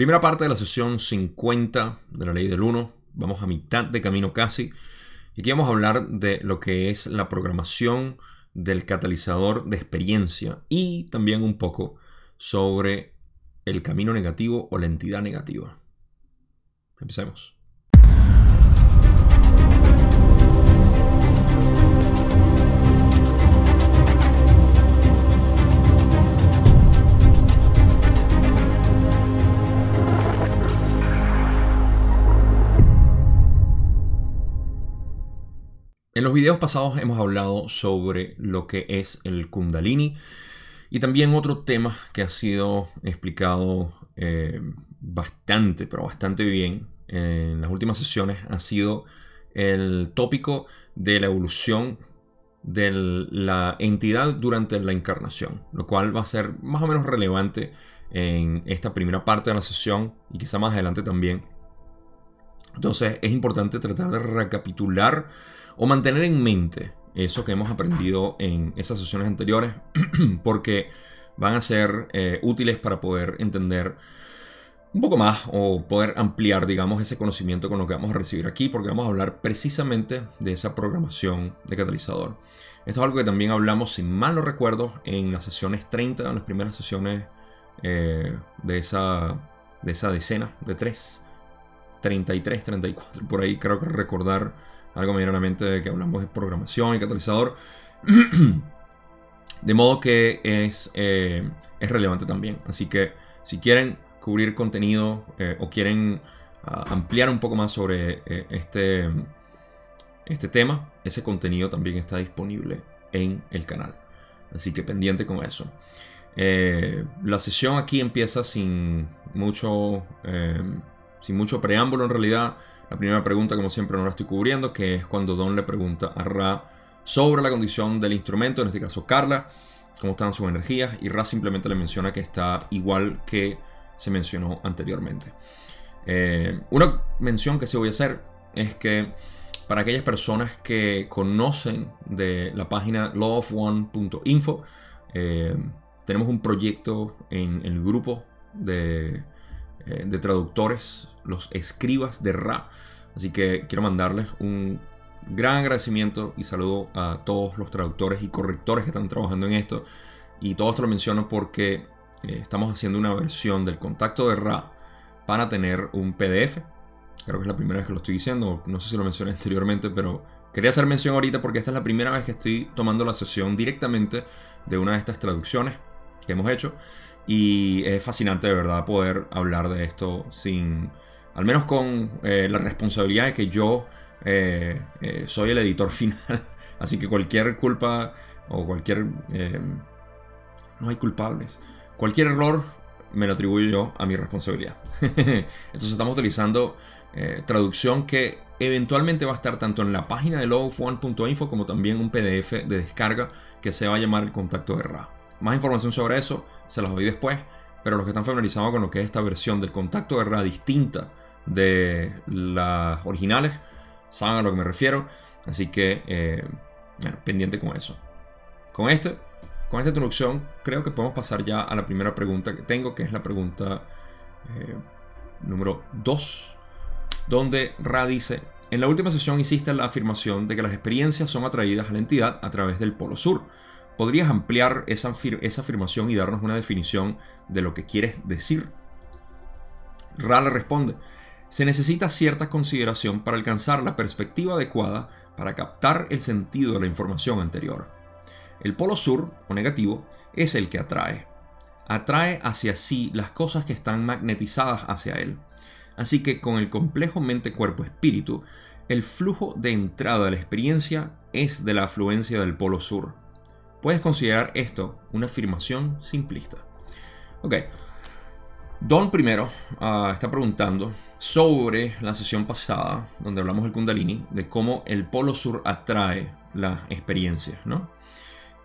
Primera parte de la sesión 50 de la ley del 1. Vamos a mitad de camino casi. Y aquí vamos a hablar de lo que es la programación del catalizador de experiencia y también un poco sobre el camino negativo o la entidad negativa. Empecemos. En los videos pasados hemos hablado sobre lo que es el kundalini y también otro tema que ha sido explicado eh, bastante, pero bastante bien en las últimas sesiones ha sido el tópico de la evolución de la entidad durante la encarnación, lo cual va a ser más o menos relevante en esta primera parte de la sesión y quizá más adelante también. Entonces es importante tratar de recapitular o mantener en mente eso que hemos aprendido en esas sesiones anteriores, porque van a ser eh, útiles para poder entender un poco más o poder ampliar, digamos, ese conocimiento con lo que vamos a recibir aquí, porque vamos a hablar precisamente de esa programación de catalizador. Esto es algo que también hablamos, si mal no recuerdo, en las sesiones 30, en las primeras sesiones eh, de, esa, de esa decena de 3, 33, 34, por ahí creo que recordar algo me viene a la mente de que hablamos de programación y catalizador. de modo que es, eh, es relevante también. Así que si quieren cubrir contenido eh, o quieren ah, ampliar un poco más sobre eh, este, este tema, ese contenido también está disponible en el canal. Así que pendiente con eso. la sesión aquí empieza sin mucho, sin mucho preámbulo en realidad. La primera pregunta, como siempre, no la estoy cubriendo, que es cuando Don le pregunta a Ra sobre la condición del instrumento, en este caso Carla, cómo están sus energías, y Ra simplemente le menciona que está igual que se mencionó anteriormente. Eh, una mención que sí voy a hacer es que para aquellas personas que conocen de la página lawofone.info, eh, tenemos un proyecto en el grupo de eh, de traductores, los escribas de Ra. Así que quiero mandarles un gran agradecimiento y saludo a todos los traductores y correctores que están trabajando en esto. Y todo esto lo menciono porque eh, estamos haciendo una versión del contacto de Ra para tener un PDF. Creo que es la primera vez que lo estoy diciendo, no sé si lo mencioné anteriormente, pero quería hacer mención ahorita porque esta es la primera vez que estoy tomando la sesión directamente de una de estas traducciones que hemos hecho. Y es fascinante de verdad poder hablar de esto sin, al menos con eh, la responsabilidad de que yo eh, eh, soy el editor final. Así que cualquier culpa o cualquier... no hay culpables. Cualquier error me lo atribuyo yo a mi responsabilidad. Entonces estamos utilizando traducción que eventualmente va a estar tanto en la página de logofone.info como también un PDF de descarga que se va a llamar el contacto de RA. Más información sobre eso se las doy después, pero los que están familiarizados con lo que es esta versión del contacto de guerra distinta de las originales, saben a lo que me refiero. Así que, eh, bueno, pendiente con eso. Con, este, con esta introducción, creo que podemos pasar ya a la primera pregunta que tengo, que es la pregunta eh, número 2, donde Ra dice, en la última sesión hiciste la afirmación de que las experiencias son atraídas a la entidad a través del polo sur. ¿Podrías ampliar esa, esa afirmación y darnos una definición de lo que quieres decir? Ra le responde, se necesita cierta consideración para alcanzar la perspectiva adecuada para captar el sentido de la información anterior. El polo sur, o negativo, es el que atrae. Atrae hacia sí las cosas que están magnetizadas hacia él. Así que con el complejo mente-cuerpo-espíritu, el flujo de entrada de la experiencia es de la afluencia del polo sur. Puedes considerar esto una afirmación simplista. Ok. Don primero ah, está preguntando sobre la sesión pasada, donde hablamos del Kundalini, de cómo el Polo Sur atrae las experiencias, ¿no?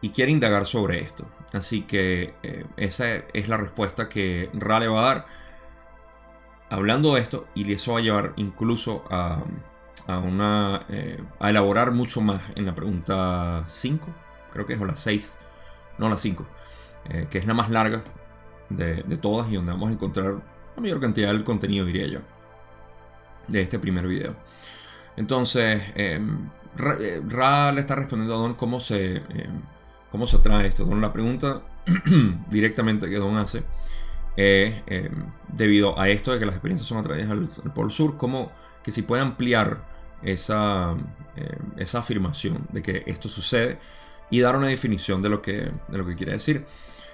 Y quiere indagar sobre esto. Así que eh, esa es la respuesta que Ra le va a dar hablando de esto, y eso va a llevar incluso a, una, eh, a elaborar mucho más en la pregunta 5 creo que es o la 6, no la 5, eh, que es la más larga de, todas y donde vamos a encontrar la mayor cantidad del contenido, diría yo, de este primer video. Entonces, em, eh, Ra, le está respondiendo a Don cómo se, em, cómo se atrae esto. Don la pregunta directamente que Don hace em, debido a esto de que las experiencias son atraídas al, al Polo Sur, cómo que si puede ampliar esa, esa afirmación de que esto sucede y dar una definición de lo que, de lo que quiere decir.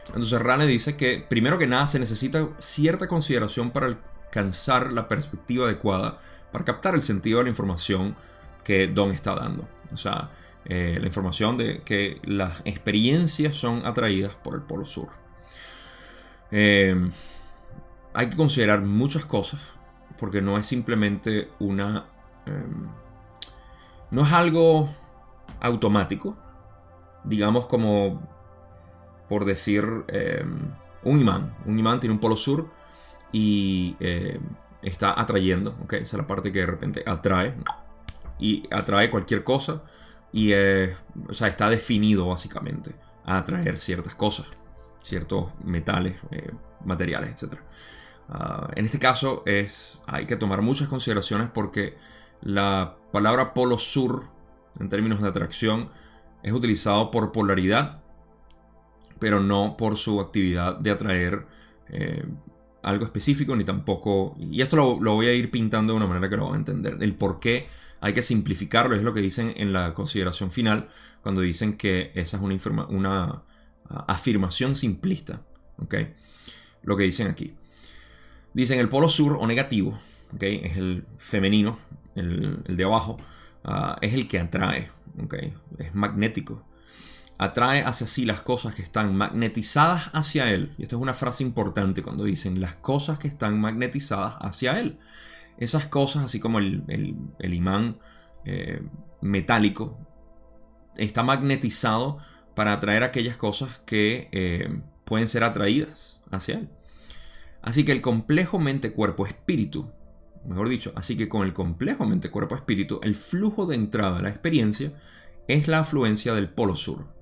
Entonces Rane dice que primero que nada se necesita cierta consideración para alcanzar la perspectiva adecuada, para captar el sentido de la información que Don está dando. O sea, eh, la información de que las experiencias son atraídas por el Polo Sur. Eh, hay que considerar muchas cosas, porque no es simplemente una... Em, no es algo automático, digamos como por decir, eh, un imán. Un imán tiene un polo sur y eh, está atrayendo, ¿ok? Esa es la parte que de repente atrae. Y atrae cualquier cosa y o sea, está definido básicamente a atraer ciertas cosas, ciertos metales, eh, materiales, etc. Ah, en este caso es, hay que tomar muchas consideraciones porque la palabra polo sur, en términos de atracción, es utilizado por polaridad pero no por su actividad de atraer eh, algo específico, ni tampoco... Y esto lo, voy a ir pintando de una manera que lo van a entender. El por qué hay que simplificarlo es lo que dicen en la consideración final, cuando dicen que esa es una, una afirmación simplista. ¿okay? Lo que dicen aquí. Dicen el polo sur o negativo, ¿okay? es el femenino, el, de abajo, ah, es el que atrae, ¿okay? es magnético atrae hacia sí las cosas que están magnetizadas hacia él. Y esta es una frase importante cuando dicen las cosas que están magnetizadas hacia él. Esas cosas, así como el, imán eh, metálico, está magnetizado para atraer aquellas cosas que eh, pueden ser atraídas hacia él. Así que el complejo mente-cuerpo-espíritu, mejor dicho, así que con el complejo mente-cuerpo-espíritu, el flujo de entrada a la experiencia es la afluencia del polo sur.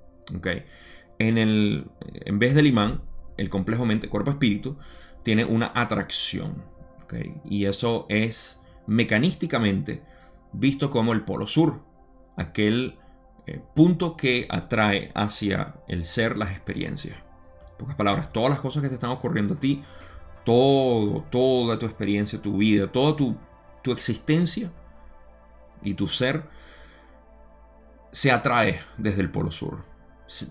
En, el, en vez del imán, el complejo mente, cuerpo, espíritu, tiene una atracción. Y eso es mecanísticamente visto como el polo sur, aquel eh, punto que atrae hacia el ser las experiencias. En pocas palabras, todas las cosas que te están ocurriendo a ti, todo, toda tu experiencia, tu vida, toda tu, tu existencia y tu ser se atrae desde el polo sur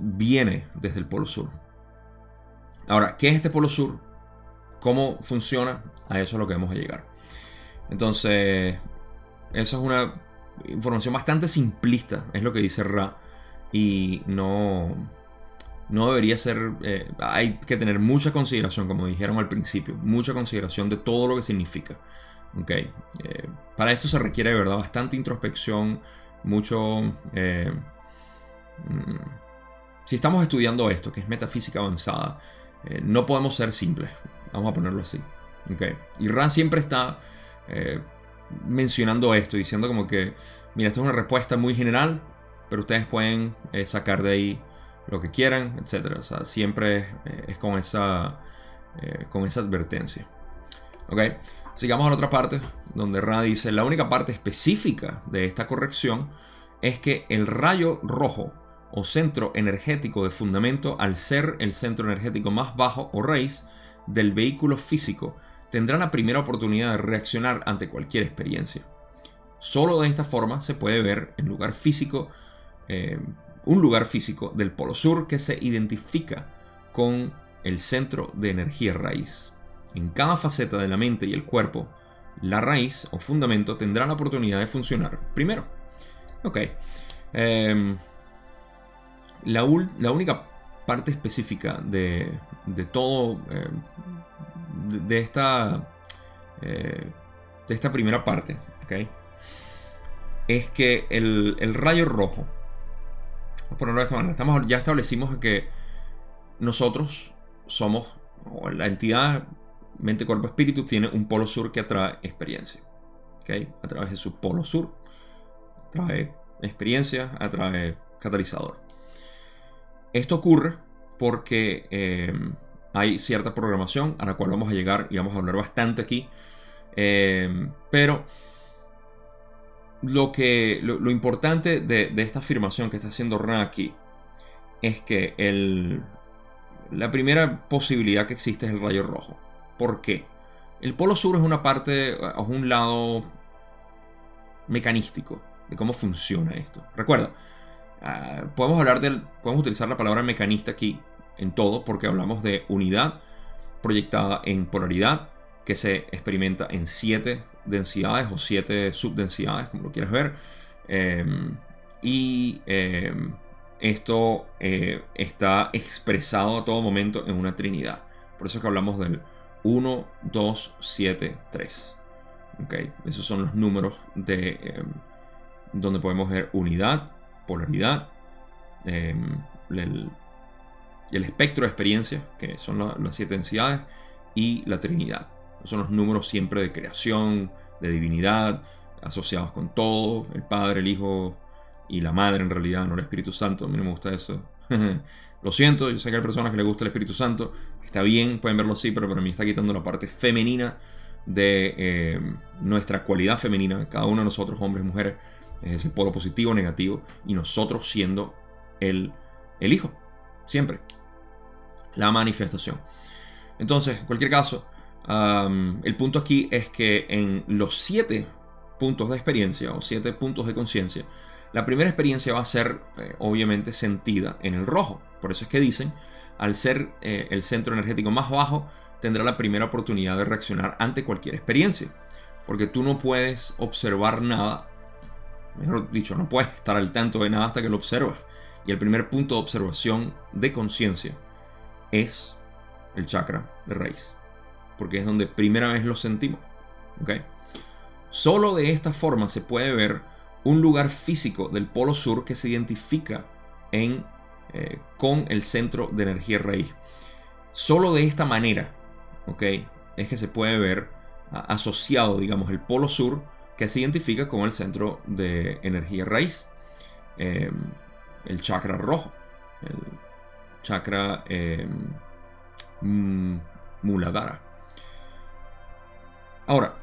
viene desde el Polo Sur. Ahora, ¿qué es este Polo Sur? ¿Cómo funciona? A eso es lo que vamos a llegar. Entonces, esa es una información bastante simplista, es lo que dice Ra. Y no, no debería ser... Eh, hay que tener mucha consideración, como dijeron al principio, mucha consideración de todo lo que significa. Okay. Eh, para esto se requiere de verdad bastante introspección, mucho... Eh, mm, si estamos estudiando esto, que es metafísica avanzada, eh, no podemos ser simples. Vamos a ponerlo así. Y Rand siempre está eh, mencionando esto, diciendo como que, mira, esta es una respuesta muy general, pero ustedes pueden eh, sacar de ahí lo que quieran, etc. O sea, siempre es, con, esa, con esa advertencia. ¿Ok? Sigamos a la otra parte, donde Ra dice, la única parte específica de esta corrección es que el rayo rojo o centro energético de fundamento, al ser el centro energético más bajo o raíz del vehículo físico, tendrá la primera oportunidad de reaccionar ante cualquier experiencia. Solo de esta forma se puede ver en lugar físico, eh, un lugar físico del polo sur que se identifica con el centro de energía raíz. En cada faceta de la mente y el cuerpo, la raíz o fundamento tendrá la oportunidad de funcionar primero. Ok. Em, la, única parte específica de, todo, eh, de, esta, eh, de esta primera parte, es que el, rayo rojo, ponerlo de esta manera, estamos, ya establecimos que nosotros somos, o la entidad mente, cuerpo, espíritu tiene un polo sur que atrae experiencia. A través de su polo sur. Atrae experiencia, atrae catalizador. Esto ocurre porque eh, hay cierta programación a la cual vamos a llegar y vamos a hablar bastante aquí. Eh, pero lo, que, lo, importante de, esta afirmación que está haciendo Ra aquí es que el, la primera posibilidad que existe es el rayo rojo. ¿Por qué? El polo sur es una parte, es un lado mecanístico de cómo funciona esto. Recuerda, ah, podemos hablar del, podemos utilizar la palabra mecanista aquí en todo porque hablamos de unidad proyectada en polaridad que se experimenta en siete densidades o siete subdensidades, como lo quieras ver. Em, y em, esto eh, está expresado a todo momento en una trinidad. Por eso es que hablamos del 1, 2, 7, 3. Okay. Esos son los números de em, donde podemos ver unidad, polaridad, el, el, espectro de experiencia, que son las siete densidades, y la trinidad. Son los números siempre de creación, de divinidad, asociados con todo, el Padre, el Hijo y la Madre en realidad, no el Espíritu Santo. A mí no me gusta eso. Lo siento, yo sé que hay personas que les gusta el Espíritu Santo. Está bien, pueden verlo así, pero para mí está quitando la parte femenina de eh, nuestra cualidad femenina. Cada uno de nosotros, hombres y mujeres, es ese polo positivo o negativo. Y nosotros siendo el, el Hijo. Siempre. La manifestación. Entonces, en cualquier caso, el punto aquí es que en los siete puntos de experiencia o siete puntos de conciencia, la primera experiencia va a ser eh, obviamente sentida en el rojo. Por eso es que dicen, al ser eh, el centro energético más bajo, tendrá la primera oportunidad de reaccionar ante cualquier experiencia. Porque tú no puedes observar nada, mejor dicho, no puedes estar al tanto de nada hasta que lo observas. Y el primer punto de observación de conciencia es el chakra de raíz porque es donde primera vez lo sentimos. ¿okay? Solo de esta forma se puede ver un lugar físico del polo sur que se identifica en, eh, con el centro de energía raíz. Solo de esta manera es que se puede ver asociado, digamos, el polo sur que se identifica con el centro de energía raíz. Em, el chakra rojo, el chakra em, muladhara. Ahora,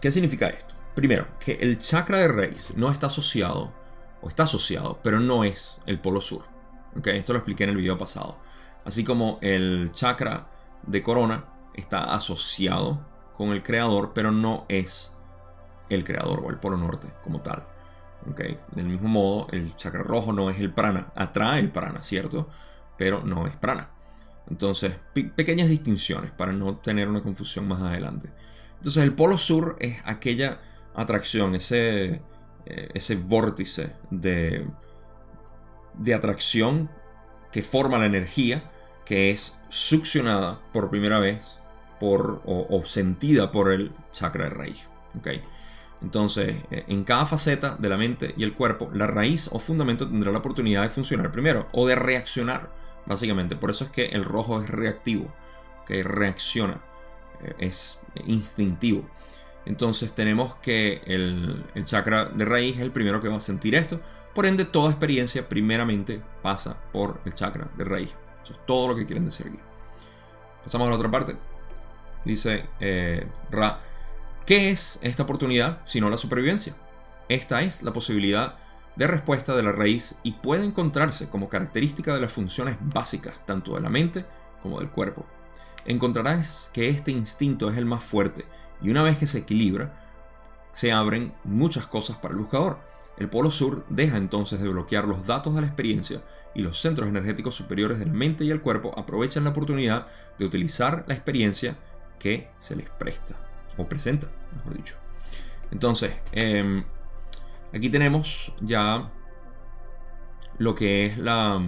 ¿qué significa esto? Primero, que el chakra de raíz no está asociado, o está asociado, pero no es el polo sur. Esto lo expliqué en el video pasado. Así como el chakra de corona está asociado con el creador, pero no es el creador o el polo norte como tal. Del mismo modo, el chakra rojo no es el prana, atrae el prana, ¿cierto? Pero no es prana. Entonces, pequeñas distinciones para no tener una confusión más adelante. Entonces, el polo sur es aquella atracción, ese, eh, ese vórtice de atracción que forma la energía, que es succionada por primera vez o, sentida por el chakra de raíz. ¿okay? Entonces, eh, en cada faceta de la mente y el cuerpo, la raíz o fundamento tendrá la oportunidad de funcionar primero o de reaccionar Básicamente, por eso es que el rojo es reactivo, que reacciona, eh, es instintivo. Entonces tenemos que el, chakra de raíz es el primero que va a sentir esto. Por ende, toda experiencia primeramente pasa por el chakra de raíz. Eso es todo lo que quieren decir aquí. Pasamos a la otra parte. Dice eh, Ra, ¿qué es esta oportunidad sino la supervivencia? Esta es la posibilidad de respuesta de la raíz y puede encontrarse como característica de las funciones básicas tanto de la mente como del cuerpo. Encontrarás que este instinto es el más fuerte y una vez que se equilibra, se abren muchas cosas para el buscador. El polo sur deja entonces de bloquear los datos de la experiencia y los centros energéticos superiores de la mente y el cuerpo aprovechan la oportunidad de utilizar la experiencia que se les presta o presenta, mejor dicho. Entonces, eh, Aquí tenemos ya lo que es la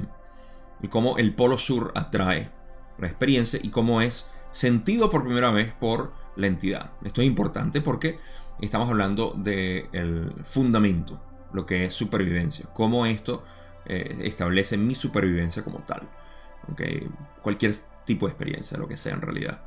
cómo el polo sur atrae la experiencia y cómo es sentido por primera vez por la entidad. Esto es importante porque estamos hablando del fundamento, lo que es supervivencia, cómo esto eh, establece mi supervivencia como tal. Cualquier tipo de experiencia, lo que sea en realidad.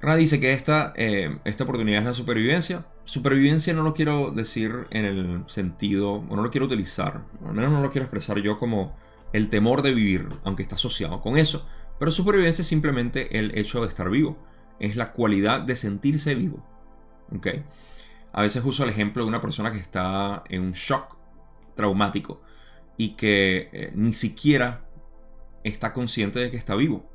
Ra dice que esta, eh, esta oportunidad es la supervivencia. Supervivencia no lo quiero decir en el sentido, o no lo quiero utilizar, al menos no lo quiero expresar yo como el temor de vivir, aunque está asociado con eso. Pero supervivencia es simplemente el hecho de estar vivo. Es la cualidad de sentirse vivo. ¿Okay? A veces uso el ejemplo de una persona que está en un shock traumático y que eh, ni siquiera está consciente de que está vivo.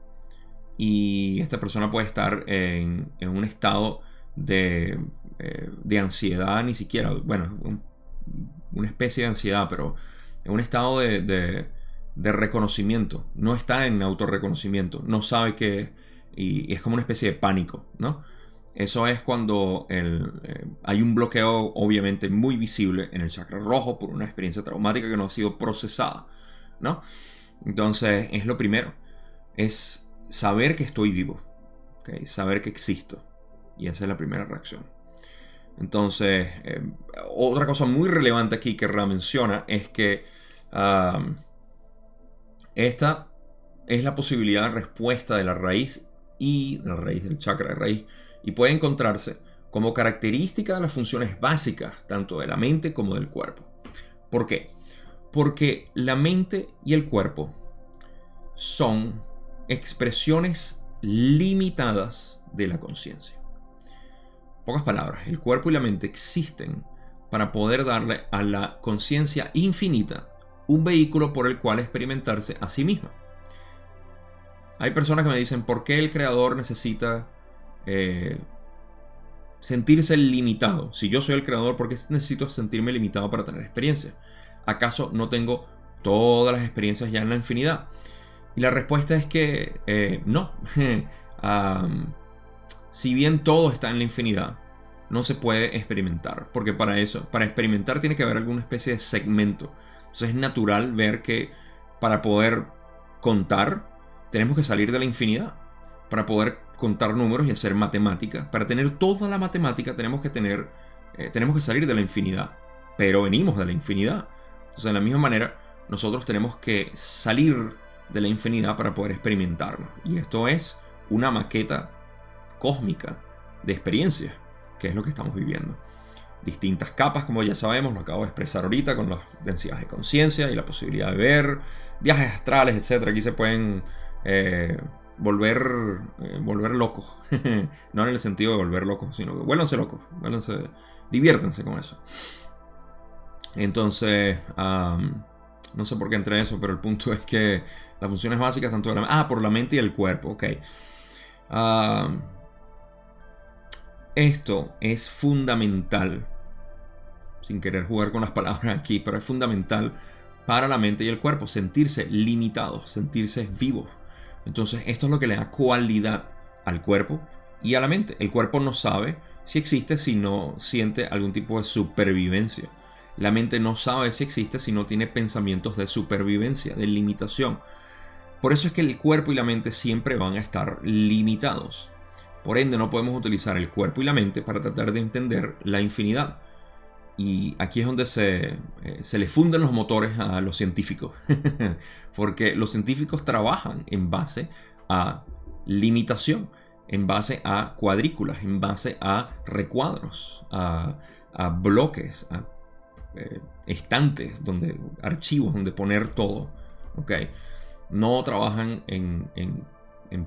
Y esta persona puede estar en, un estado de, eh, de, ansiedad, ni siquiera, bueno, una especie de ansiedad, pero en un estado de, de, reconocimiento. No está en autorreconocimiento, no sabe que... Y, es como una especie de pánico, ¿no? Eso es cuando el, eh, hay un bloqueo obviamente muy visible en el chakra rojo por una experiencia traumática que no ha sido procesada, ¿no? Entonces es lo primero, es saber que estoy vivo, saber que existo. Y esa es la primera reacción. Entonces, eh, otra cosa muy relevante aquí que Ra menciona es que esta es la posibilidad de respuesta de la raíz y la raíz del chakra de raíz y puede encontrarse como característica de las funciones básicas tanto de la mente como del cuerpo. ¿Por qué? Porque la mente y el cuerpo son expresiones limitadas de la conciencia. Pocas palabras, el cuerpo y la mente existen para poder darle a la conciencia infinita un vehículo por el cual experimentarse a sí misma. Hay personas que me dicen, ¿por qué el creador necesita eh, sentirse limitado? Si yo soy el creador, ¿por qué necesito sentirme limitado para tener experiencia? ¿Acaso no tengo todas las experiencias ya en la infinidad? Y la respuesta es que eh, no. si bien todo está en la infinidad, no se puede experimentar. Porque para eso, para experimentar tiene que haber alguna especie de segmento. Entonces es natural ver que para poder contar, tenemos que salir de la infinidad. Para poder contar números y hacer matemática. Para tener toda la matemática tenemos que tener. Eh, tenemos que salir de la infinidad. Pero venimos de la infinidad. Entonces, de la misma manera, nosotros tenemos que salir de la infinidad para poder experimentarnos. Y esto es una maqueta cósmica de experiencias, que es lo que estamos viviendo. Distintas capas, como ya sabemos, lo acabo de expresar ahorita con las densidades de conciencia y la posibilidad de ver, viajes astrales, etc. Aquí se pueden eh, volver, eh, volver locos. no en el sentido de volver locos, sino que vuélvanse locos, vuélvanse, diviértanse con eso. Entonces, no sé por qué entré eso, pero el punto es que las funciones básicas tanto de la Ah, por la mente y el cuerpo, ok. Ah, esto es fundamental. Sin querer jugar con las palabras aquí, pero es fundamental para la mente y el cuerpo. Sentirse limitados, sentirse vivos. Entonces, esto es lo que le da cualidad al cuerpo y a la mente. El cuerpo no sabe si existe si no siente algún tipo de supervivencia. La mente no sabe si existe si no tiene pensamientos de supervivencia, de limitación. Por eso es que el cuerpo y la mente siempre van a estar limitados. Por ende, no podemos utilizar el cuerpo y la mente para tratar de entender la infinidad. Y aquí es donde se, eh, se le funden los motores a los científicos. Porque los científicos trabajan en base a limitación, en base a cuadrículas, en base a recuadros, a, bloques, a eh, estantes, donde, archivos donde poner todo. ¿okay? No trabajan en,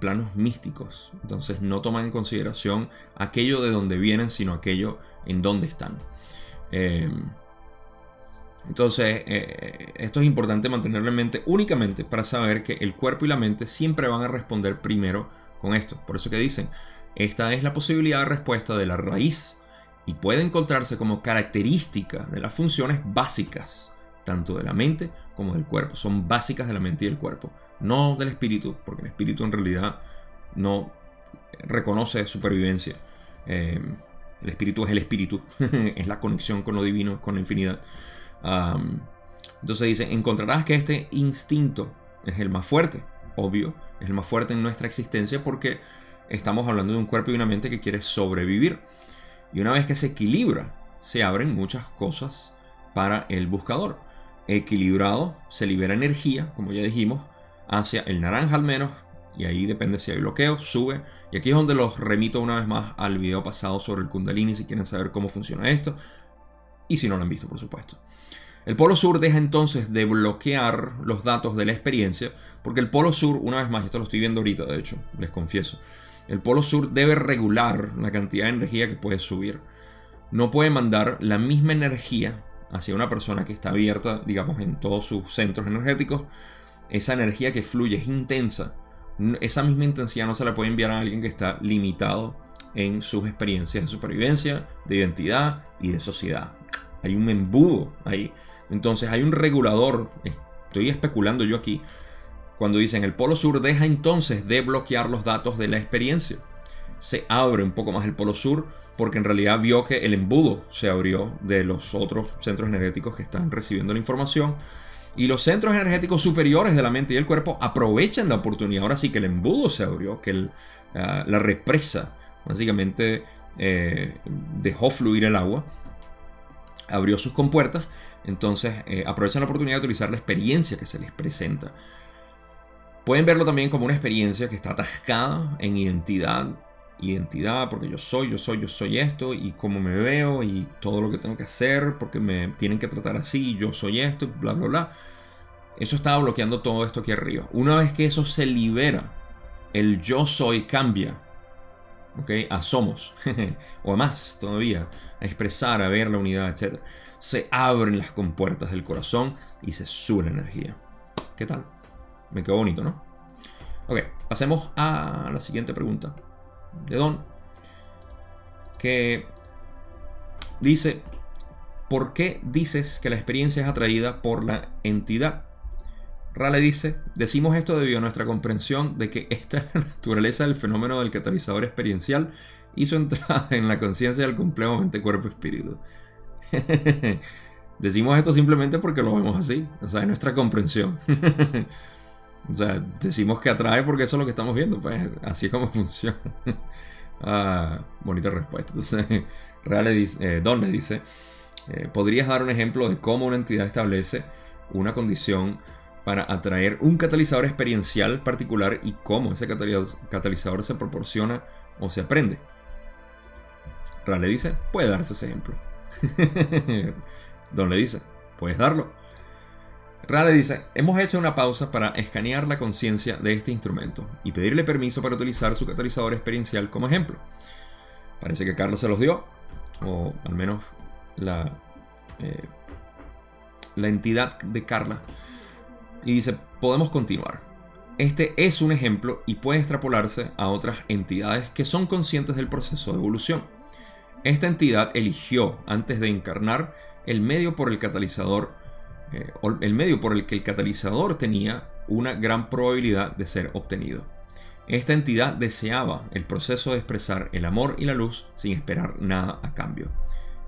planos místicos. Entonces no toman en consideración aquello de donde vienen, sino aquello en donde están. Em, entonces, eh, esto es importante mantenerlo en mente únicamente para saber que el cuerpo y la mente siempre van a responder primero con esto. Por eso que dicen, esta es la posibilidad de respuesta de la raíz y puede encontrarse como característica de las funciones básicas tanto de la mente como del cuerpo. Son básicas de la mente y del cuerpo, no del espíritu, porque el espíritu en realidad no reconoce supervivencia. Eh, el espíritu es el espíritu, es la conexión con lo divino, con la infinidad. entonces dice, encontrarás que este instinto es el más fuerte, obvio, es el más fuerte en nuestra existencia porque estamos hablando de un cuerpo y una mente que quiere sobrevivir. Y una vez que se equilibra, se abren muchas cosas para el buscador equilibrado, se libera energía, como ya dijimos, hacia el naranja al menos, y ahí depende si hay bloqueo, sube. Y aquí es donde los remito una vez más al video pasado sobre el Kundalini si quieren saber cómo funciona esto, y si no lo han visto, por supuesto. El polo sur deja entonces de bloquear los datos de la experiencia, porque el polo sur, una vez más, esto lo estoy viendo ahorita, de hecho, les confieso, el polo sur debe regular la cantidad de energía que puede subir. No puede mandar la misma energía hacia una persona que está abierta, digamos, en todos sus centros energéticos. Esa energía que fluye es intensa. Esa misma intensidad no se la puede enviar a alguien que está limitado en sus experiencias de supervivencia, de identidad y de sociedad. Hay un embudo ahí. Entonces hay un regulador. Estoy especulando yo aquí cuando dicen el Polo Sur deja entonces de bloquear los datos de la experiencia. Se abre un poco más el Polo Sur porque en realidad vio que el embudo se abrió de los otros centros energéticos que están recibiendo la información. Y los centros energéticos superiores de la mente y el cuerpo aprovechan la oportunidad. Ahora sí que el embudo se abrió, que ah, la represa básicamente eh, dejó fluir el agua, abrió sus compuertas. Entonces eh, aprovechan la oportunidad de utilizar la experiencia que se les presenta. Pueden verlo también como una experiencia que está atascada en identidad. Identidad, porque yo soy, yo soy, yo soy esto, y cómo me veo, y todo lo que tengo que hacer, porque me tienen que tratar así, yo soy esto, bla, bla, bla. Eso estaba bloqueando todo esto aquí arriba. Una vez que eso se libera, el yo soy cambia. ¿Ok? A somos. o a más todavía. A expresar, a ver la unidad, etc. Se abren las compuertas del corazón y se sube la energía. ¿Qué tal? Me quedó bonito, ¿no? Ok, pasemos a la siguiente pregunta de Don. Que dice, ¿por qué dices que la experiencia es atraída por la entidad? Rale dice, decimos esto debido a nuestra comprensión de que esta naturaleza del fenómeno del catalizador experiencial hizo entrada en la conciencia del complejo mente, cuerpo, espíritu. decimos esto simplemente porque lo vemos así, o sea, es nuestra comprensión. O sea, decimos que atrae porque eso es lo que estamos viendo, pues así es como funciona. ah, bonita respuesta. Entonces, Real le dice, eh, Don le dice, eh, ¿podrías dar un ejemplo de cómo una entidad establece una condición para atraer un catalizador experiencial particular y cómo ese catalizador se proporciona o se aprende? Real le dice, puede darse ese ejemplo. Don le dice, puedes darlo. Rale dice, hemos hecho una pausa para escanear la conciencia de este instrumento y pedirle permiso para utilizar su catalizador experiencial como ejemplo. Parece que Carlos se los dio, o al menos la, eh, la entidad de Carla. Y dice, podemos continuar. Este es un ejemplo y puede extrapolarse a otras entidades que son conscientes del proceso de evolución. Esta entidad eligió, antes de encarnar, el medio por el catalizador eh, el medio por el que el catalizador tenía una gran probabilidad de ser obtenido. Esta entidad deseaba el proceso de expresar el amor y la luz sin esperar nada a cambio.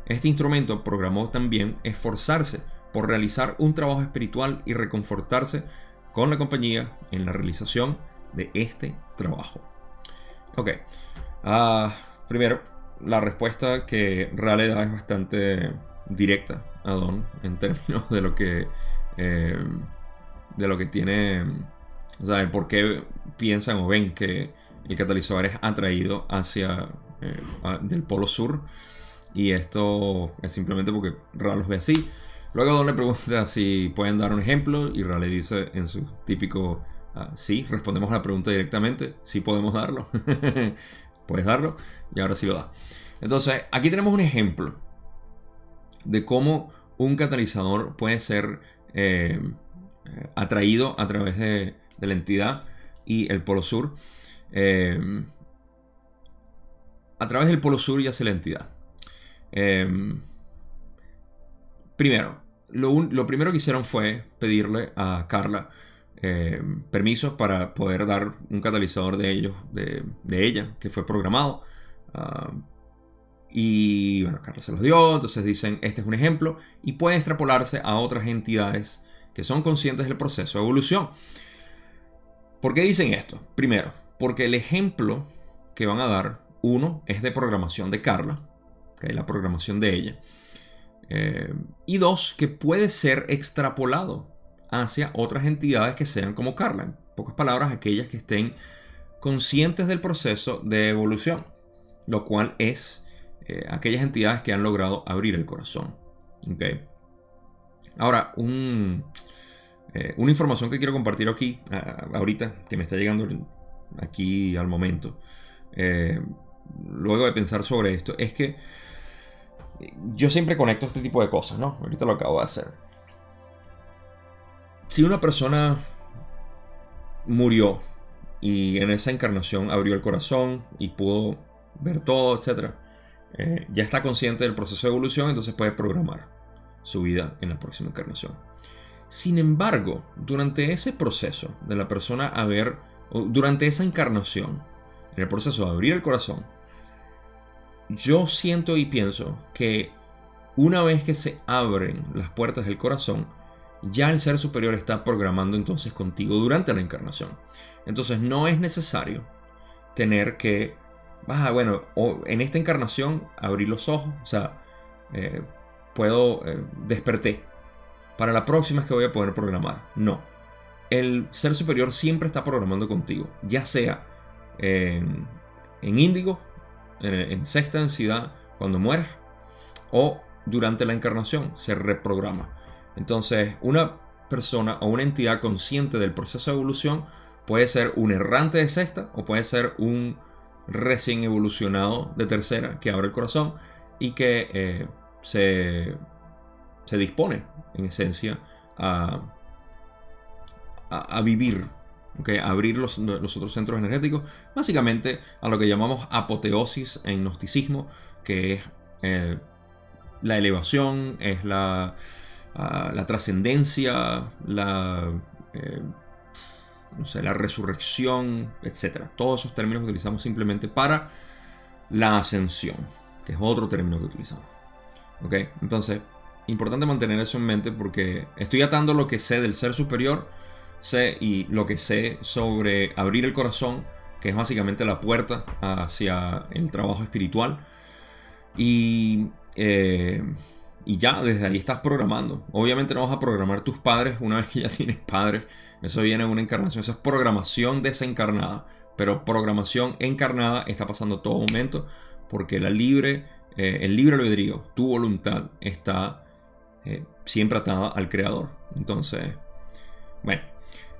Este instrumento programó también esforzarse por realizar un trabajo espiritual y reconfortarse con la compañía en la realización de este trabajo. Ok, ah, primero, la respuesta que Rale da es bastante directa a en términos de lo que eh, de lo que tiene o sea el por qué piensan o ven que el catalizador es atraído hacia eh, del polo sur. Y esto es simplemente porque Ra los ve así. Luego Don le pregunta si pueden dar un ejemplo y Ra le dice en su típico ah, sí respondemos a la pregunta directamente sí podemos darlo puedes darlo y ahora sí lo da entonces aquí tenemos un ejemplo de cómo un catalizador puede ser eh, atraído a través de, la entidad y el polo sur. Eh, a través del polo sur y hacia la entidad. Eh, primero, lo, primero que hicieron fue pedirle a Carla permiso para poder dar un catalizador de ellos, de, ella, que fue programado. Ah, y bueno, Carlos se los dio, entonces dicen, este es un ejemplo y puede extrapolarse a otras entidades que son conscientes del proceso de evolución. ¿Por qué dicen esto? Primero, porque el ejemplo que van a dar, uno, es de programación de Carla, que la programación de ella. Eh, y dos, que puede ser extrapolado hacia otras entidades que sean como Carla. En pocas palabras, aquellas que estén conscientes del proceso de evolución. Lo cual es eh, aquellas entidades que han logrado abrir el corazón. Ahora, un, eh, una información que quiero compartir aquí, ahorita, que me está llegando aquí al momento, eh, luego de pensar sobre esto, es que yo siempre conecto este tipo de cosas, ¿no? Ahorita lo acabo de hacer. Si una persona murió y en esa encarnación abrió el corazón y pudo ver todo, etc., eh, ya está consciente del proceso de evolución, entonces puede programar su vida en la próxima encarnación. Sin embargo, durante ese proceso de la persona haber, durante esa encarnación, en el proceso de abrir el corazón, yo siento y pienso que una vez que se abren las puertas del corazón, ya el ser superior está programando entonces contigo durante la encarnación. Entonces no es necesario tener que, ah, bueno, en esta encarnación abrir los ojos, o sea, eh, puedo, eh, desperté. Para la próxima es que voy a poder programar. No. El ser superior siempre está programando contigo, ya sea en, índigo, en, sexta densidad, cuando mueres, o durante la encarnación, se reprograma. Entonces, una persona o una entidad consciente del proceso de evolución puede ser un errante de sexta o puede ser un recién evolucionado de tercera que abre el corazón y que eh, se, dispone, en esencia, a, a, vivir, a abrir los, otros centros energéticos, básicamente a lo que llamamos apoteosis en gnosticismo, que es eh, la elevación, es la, ah, la trascendencia, la, eh, no sé, la resurrección, etc. Todos esos términos que utilizamos simplemente para la ascensión, que es otro término que utilizamos. ¿Ok? Entonces, importante mantener eso en mente porque estoy atando lo que sé del ser superior, sé y lo que sé sobre abrir el corazón, que es básicamente la puerta hacia el trabajo espiritual. Y, eh, y ya, desde ahí estás programando. Obviamente no vas a programar tus padres una vez que ya tienes padres. Eso viene en una encarnación. Eso es programación desencarnada. Pero programación encarnada está pasando todo momento porque la libre eh, el libre albedrío, tu voluntad, está eh, siempre atada al creador. Entonces, bueno,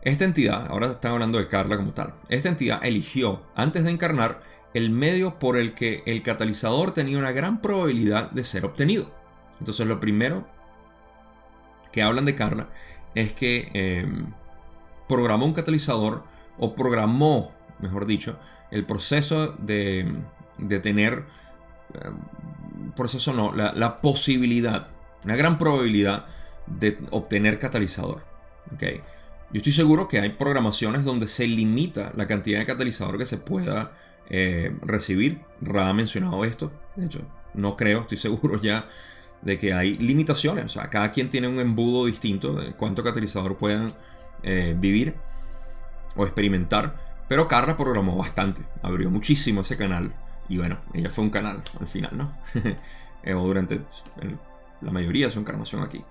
esta entidad, ahora están hablando de Carla como tal, esta entidad eligió, antes de encarnar, el medio por el que el catalizador tenía una gran probabilidad de ser obtenido. Entonces, lo primero que hablan de Carla es que em, programó un catalizador o programó, mejor dicho, el proceso de, de tener por eso no, la, posibilidad, una gran probabilidad de obtener catalizador. ¿okay? Yo estoy seguro que hay programaciones donde se limita la cantidad de catalizador que se pueda eh, recibir. Ra ha mencionado esto. De hecho, no creo, estoy seguro ya de que hay limitaciones. O sea, cada quien tiene un embudo distinto de cuánto catalizador puedan eh, vivir o experimentar. Pero Carla programó bastante, abrió muchísimo ese canal y bueno, ella fue un canal al final, ¿no? O durante la mayoría de su encarnación aquí.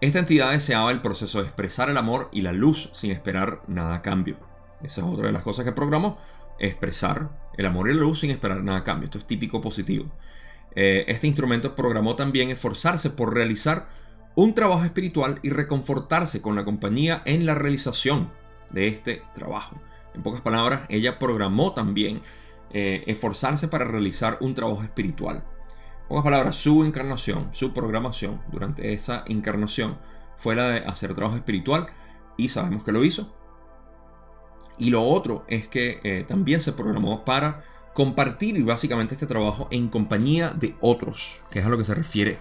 Esta entidad deseaba el proceso de expresar el amor y la luz sin esperar nada a cambio. Esa es otra de las cosas que programó. Expresar el amor y la luz sin esperar nada a cambio. Esto es típico positivo. Eh, este instrumento programó también esforzarse por realizar un trabajo espiritual y reconfortarse con la compañía en la realización de este trabajo. En pocas palabras, ella programó también eh, esforzarse para realizar un trabajo espiritual. En pocas palabras, su encarnación, su programación durante esa encarnación fue la de hacer trabajo espiritual y sabemos que lo hizo. Y lo otro es que eh, también se programó para compartir básicamente este trabajo en compañía de otros, que es a lo que se refiere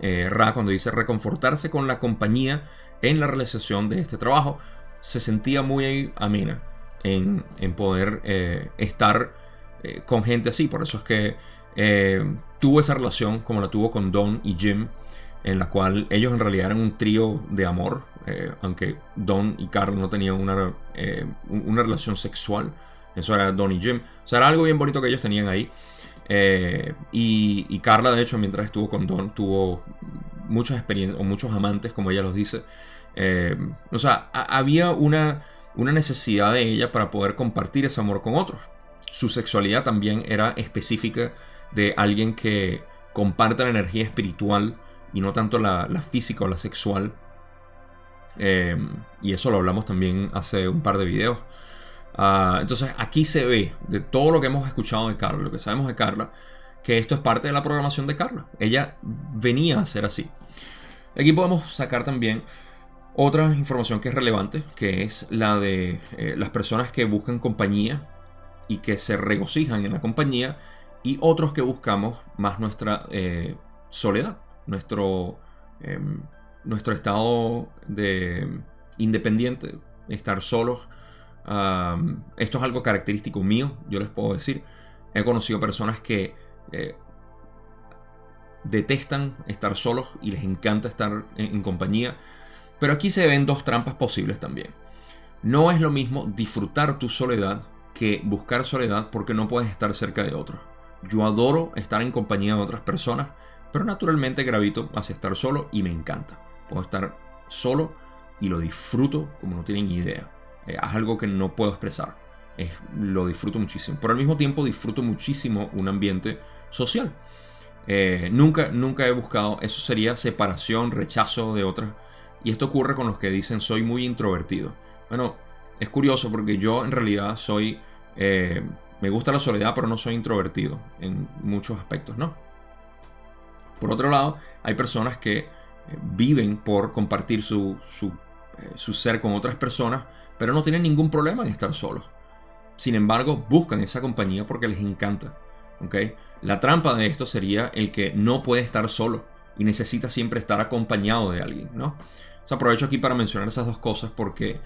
eh, Ra cuando dice reconfortarse con la compañía en la realización de este trabajo. Se sentía muy amena en, poder estar eh, con gente así. Por eso es que eh, tuvo esa relación como la tuvo con Don y Jim, en la cual ellos en realidad eran un trío de amor, eh, aunque Don y Carl no tenían una, una relación sexual. Eso era Don y Jim. O sea, era algo bien bonito que ellos tenían ahí. Y, Carla, de hecho, mientras estuvo con Don, tuvo muchas experiencias, o muchos amantes, como ella los dice. o sea, había una, una necesidad de ella para poder compartir ese amor con otros su sexualidad también era específica de alguien que comparte la energía espiritual y no tanto la, física o la sexual. Eh, y eso lo hablamos también hace un par de videos. Ah, entonces aquí se ve de todo lo que hemos escuchado de Carla, lo que sabemos de Carla, que esto es parte de la programación de Carla. Ella venía a ser así. Aquí podemos sacar también otra información que es relevante, que es la de eh, las personas que buscan compañía y que se regocijan en la compañía y otros que buscamos más nuestra eh, soledad, nuestro, em, nuestro estado de independiente, estar solos. Esto es algo característico mío, yo les puedo decir. He conocido personas que eh, detestan estar solos y les encanta estar en, compañía. Pero aquí se ven dos trampas posibles también. No es lo mismo disfrutar tu soledad que buscar soledad porque no puedes estar cerca de otros. Yo adoro estar en compañía de otras personas, pero naturalmente gravito hacia estar solo y me encanta. Puedo estar solo y lo disfruto como no tienen idea. Eh, es algo que no puedo expresar. Es, lo disfruto muchísimo. Pero al mismo tiempo disfruto muchísimo un ambiente social. Eh, nunca, nunca he buscado, eso sería separación, rechazo de otras. Y esto ocurre con los que dicen soy muy introvertido. Bueno, es curioso porque yo en realidad soy, eh, me gusta la soledad, pero no soy introvertido en muchos aspectos, ¿no? Por otro lado, hay personas que eh, viven por compartir su, su, su ser con otras personas, pero no tienen ningún problema en estar solos. Sin embargo, buscan esa compañía porque les encanta. ¿okay? La trampa de esto sería el que no puede estar solo y necesita siempre estar acompañado de alguien, ¿no? aprovecho aquí para mencionar esas dos cosas porque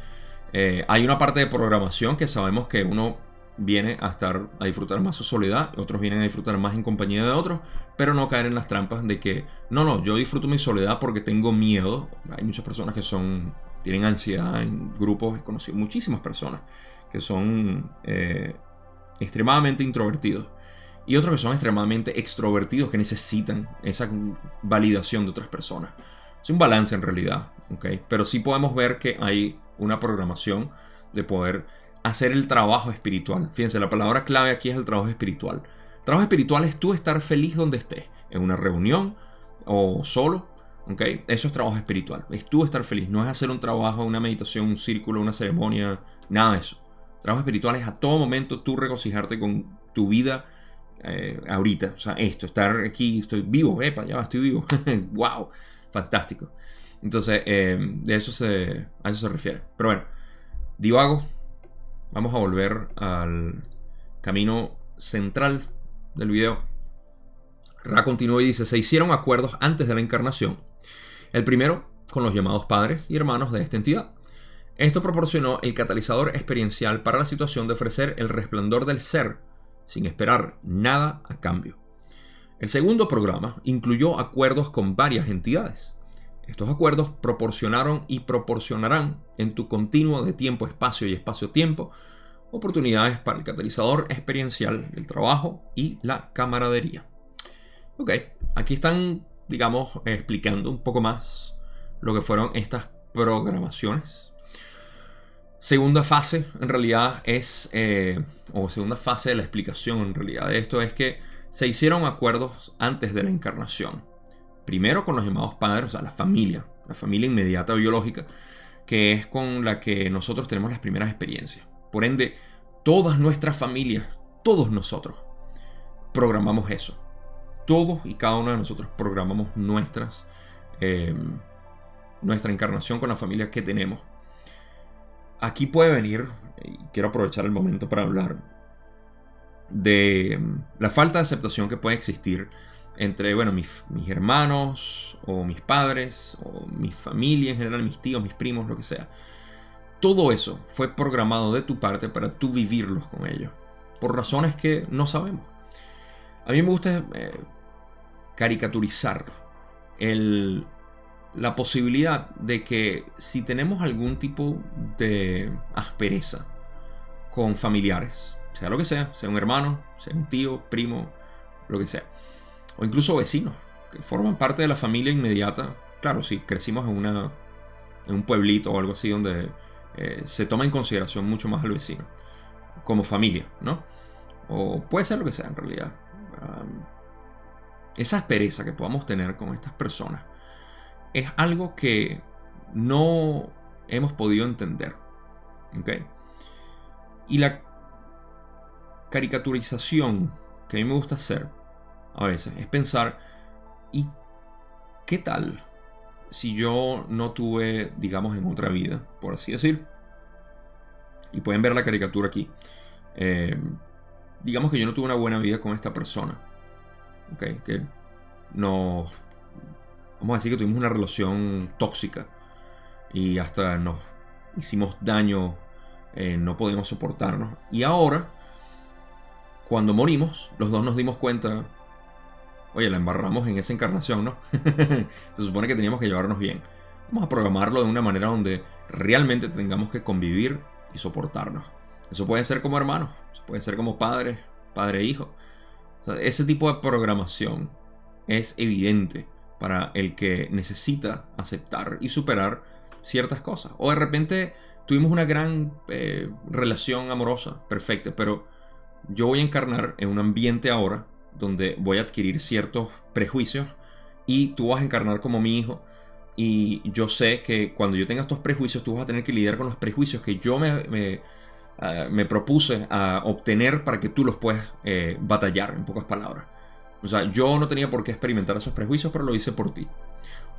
eh, hay una parte de programación que sabemos que uno viene a estar a disfrutar más su soledad, otros vienen a disfrutar más en compañía de otros, pero no caer en las trampas de que no, no, yo disfruto mi soledad porque tengo miedo. Hay muchas personas que son tienen ansiedad en grupos, he conocido muchísimas personas que son eh, extremadamente introvertidos y otros que son extremadamente extrovertidos que necesitan esa validación de otras personas. Es un balance en realidad, ¿ok? Pero sí podemos ver que hay una programación de poder hacer el trabajo espiritual. Fíjense, la palabra clave aquí es el trabajo espiritual. El trabajo espiritual es tú estar feliz donde estés, en una reunión o solo, ¿ok? Eso es trabajo espiritual. Es tú estar feliz, no es hacer un trabajo, una meditación, un círculo, una ceremonia, nada de eso. trabajo espiritual es a todo momento tú regocijarte con tu vida eh, ahorita. O sea, esto, estar aquí, estoy vivo, epa, ya estoy vivo. wow, fantástico. Entonces, eh, de eso se, a eso se refiere. Pero bueno, divago. Vamos a volver al camino central del video. Ra continúa y dice, se hicieron acuerdos antes de la encarnación. El primero con los llamados padres y hermanos de esta entidad. Esto proporcionó el catalizador experiencial para la situación de ofrecer el resplandor del ser sin esperar nada a cambio. El segundo programa incluyó acuerdos con varias entidades. Estos acuerdos proporcionaron y proporcionarán en tu continuo de tiempo, espacio y espacio-tiempo oportunidades para el catalizador experiencial del trabajo y la camaradería. Ok, aquí están, digamos, explicando un poco más lo que fueron estas programaciones segunda fase en realidad es, eh, o segunda fase de la explicación en realidad de esto es que se hicieron acuerdos antes de la encarnación. Primero con los llamados padres, o sea, la familia, la familia inmediata biológica, que es con la que nosotros tenemos las primeras experiencias. Por ende, todas nuestras familias, todos nosotros, programamos eso. Todos y cada uno de nosotros programamos nuestras, eh, nuestra encarnación con la familia que tenemos aquí puede venir, y quiero aprovechar el momento para hablar, de mm, la falta de aceptación que puede existir entre, bueno, mis, mis, hermanos, o mis padres, o mi familia en general, mis tíos, mis primos, lo que sea. Todo eso fue programado de tu parte para tú vivirlos con ellos, por razones que no sabemos. A mí me gusta eh, caricaturizar el, la posibilidad de que si tenemos algún tipo de aspereza con familiares, sea lo que sea, sea un hermano, sea un tío, primo, lo que sea, o incluso vecinos, que forman parte de la familia inmediata, claro, si crecimos en, una, en un pueblito o algo así donde eh, se toma en consideración mucho más al vecino, como familia, ¿no? O puede ser lo que sea en realidad. Esa aspereza que podamos tener con estas personas es algo que no hemos podido entender. Y la caricaturización que a mí me gusta hacer a veces es pensar, ¿y qué tal si yo no tuve, digamos, en otra vida, por así decir? Y pueden ver la caricatura aquí. Eh, digamos que yo no tuve una buena vida con esta persona. ¿Ok? Que no... Vamos a decir que tuvimos una relación tóxica. Y hasta nos hicimos daño. Eh, no podíamos soportarnos. Y ahora, cuando morimos, los dos nos dimos cuenta. Oye, la embarramos en esa encarnación, ¿no? Se supone que teníamos que llevarnos bien. Vamos a programarlo de una manera donde realmente tengamos que convivir y soportarnos. Eso puede ser como hermanos, puede ser como padre, padre e ese tipo de programación es evidente para el que necesita aceptar y superar ciertas cosas. O de repente tuvimos una gran eh, relación amorosa, perfecta, pero yo voy a encarnar en un ambiente ahora donde voy a adquirir ciertos prejuicios y tú vas a encarnar como mi hijo. Y yo sé que cuando yo tenga estos prejuicios, tú vas a tener que lidiar con los prejuicios que yo me eh, me propuse a obtener para que tú los puedas eh, batallar, en pocas palabras. O sea, yo no tenía por qué experimentar esos prejuicios, pero lo hice por ti.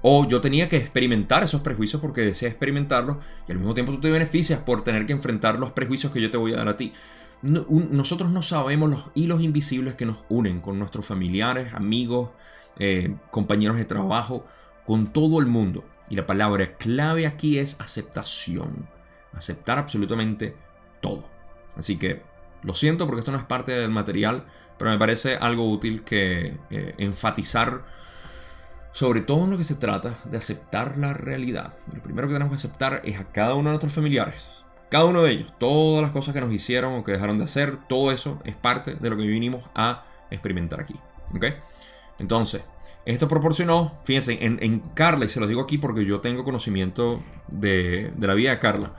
O yo tenía que experimentar esos prejuicios porque deseo experimentarlos y al mismo tiempo tú te beneficias por tener que enfrentar los prejuicios que yo te voy a dar a ti. nosotros no sabemos los hilos invisibles que nos unen con nuestros familiares, amigos, eh, compañeros de trabajo, con todo el mundo. Y la palabra clave aquí es aceptación. Aceptar absolutamente todo. Así que lo siento porque esto no es parte del material, pero me parece algo útil que eh, enfatizar sobre todo en lo que se trata de aceptar la realidad. Lo primero que tenemos que aceptar es a cada uno de nuestros familiares. Cada uno de ellos, todas las cosas que nos hicieron o que dejaron de hacer, todo eso es parte de lo que vinimos a experimentar aquí. ¿Ok? Entonces, esto proporcionó, fíjense, en, Carla, y se los digo aquí porque yo tengo conocimiento de, de la vida de Carla.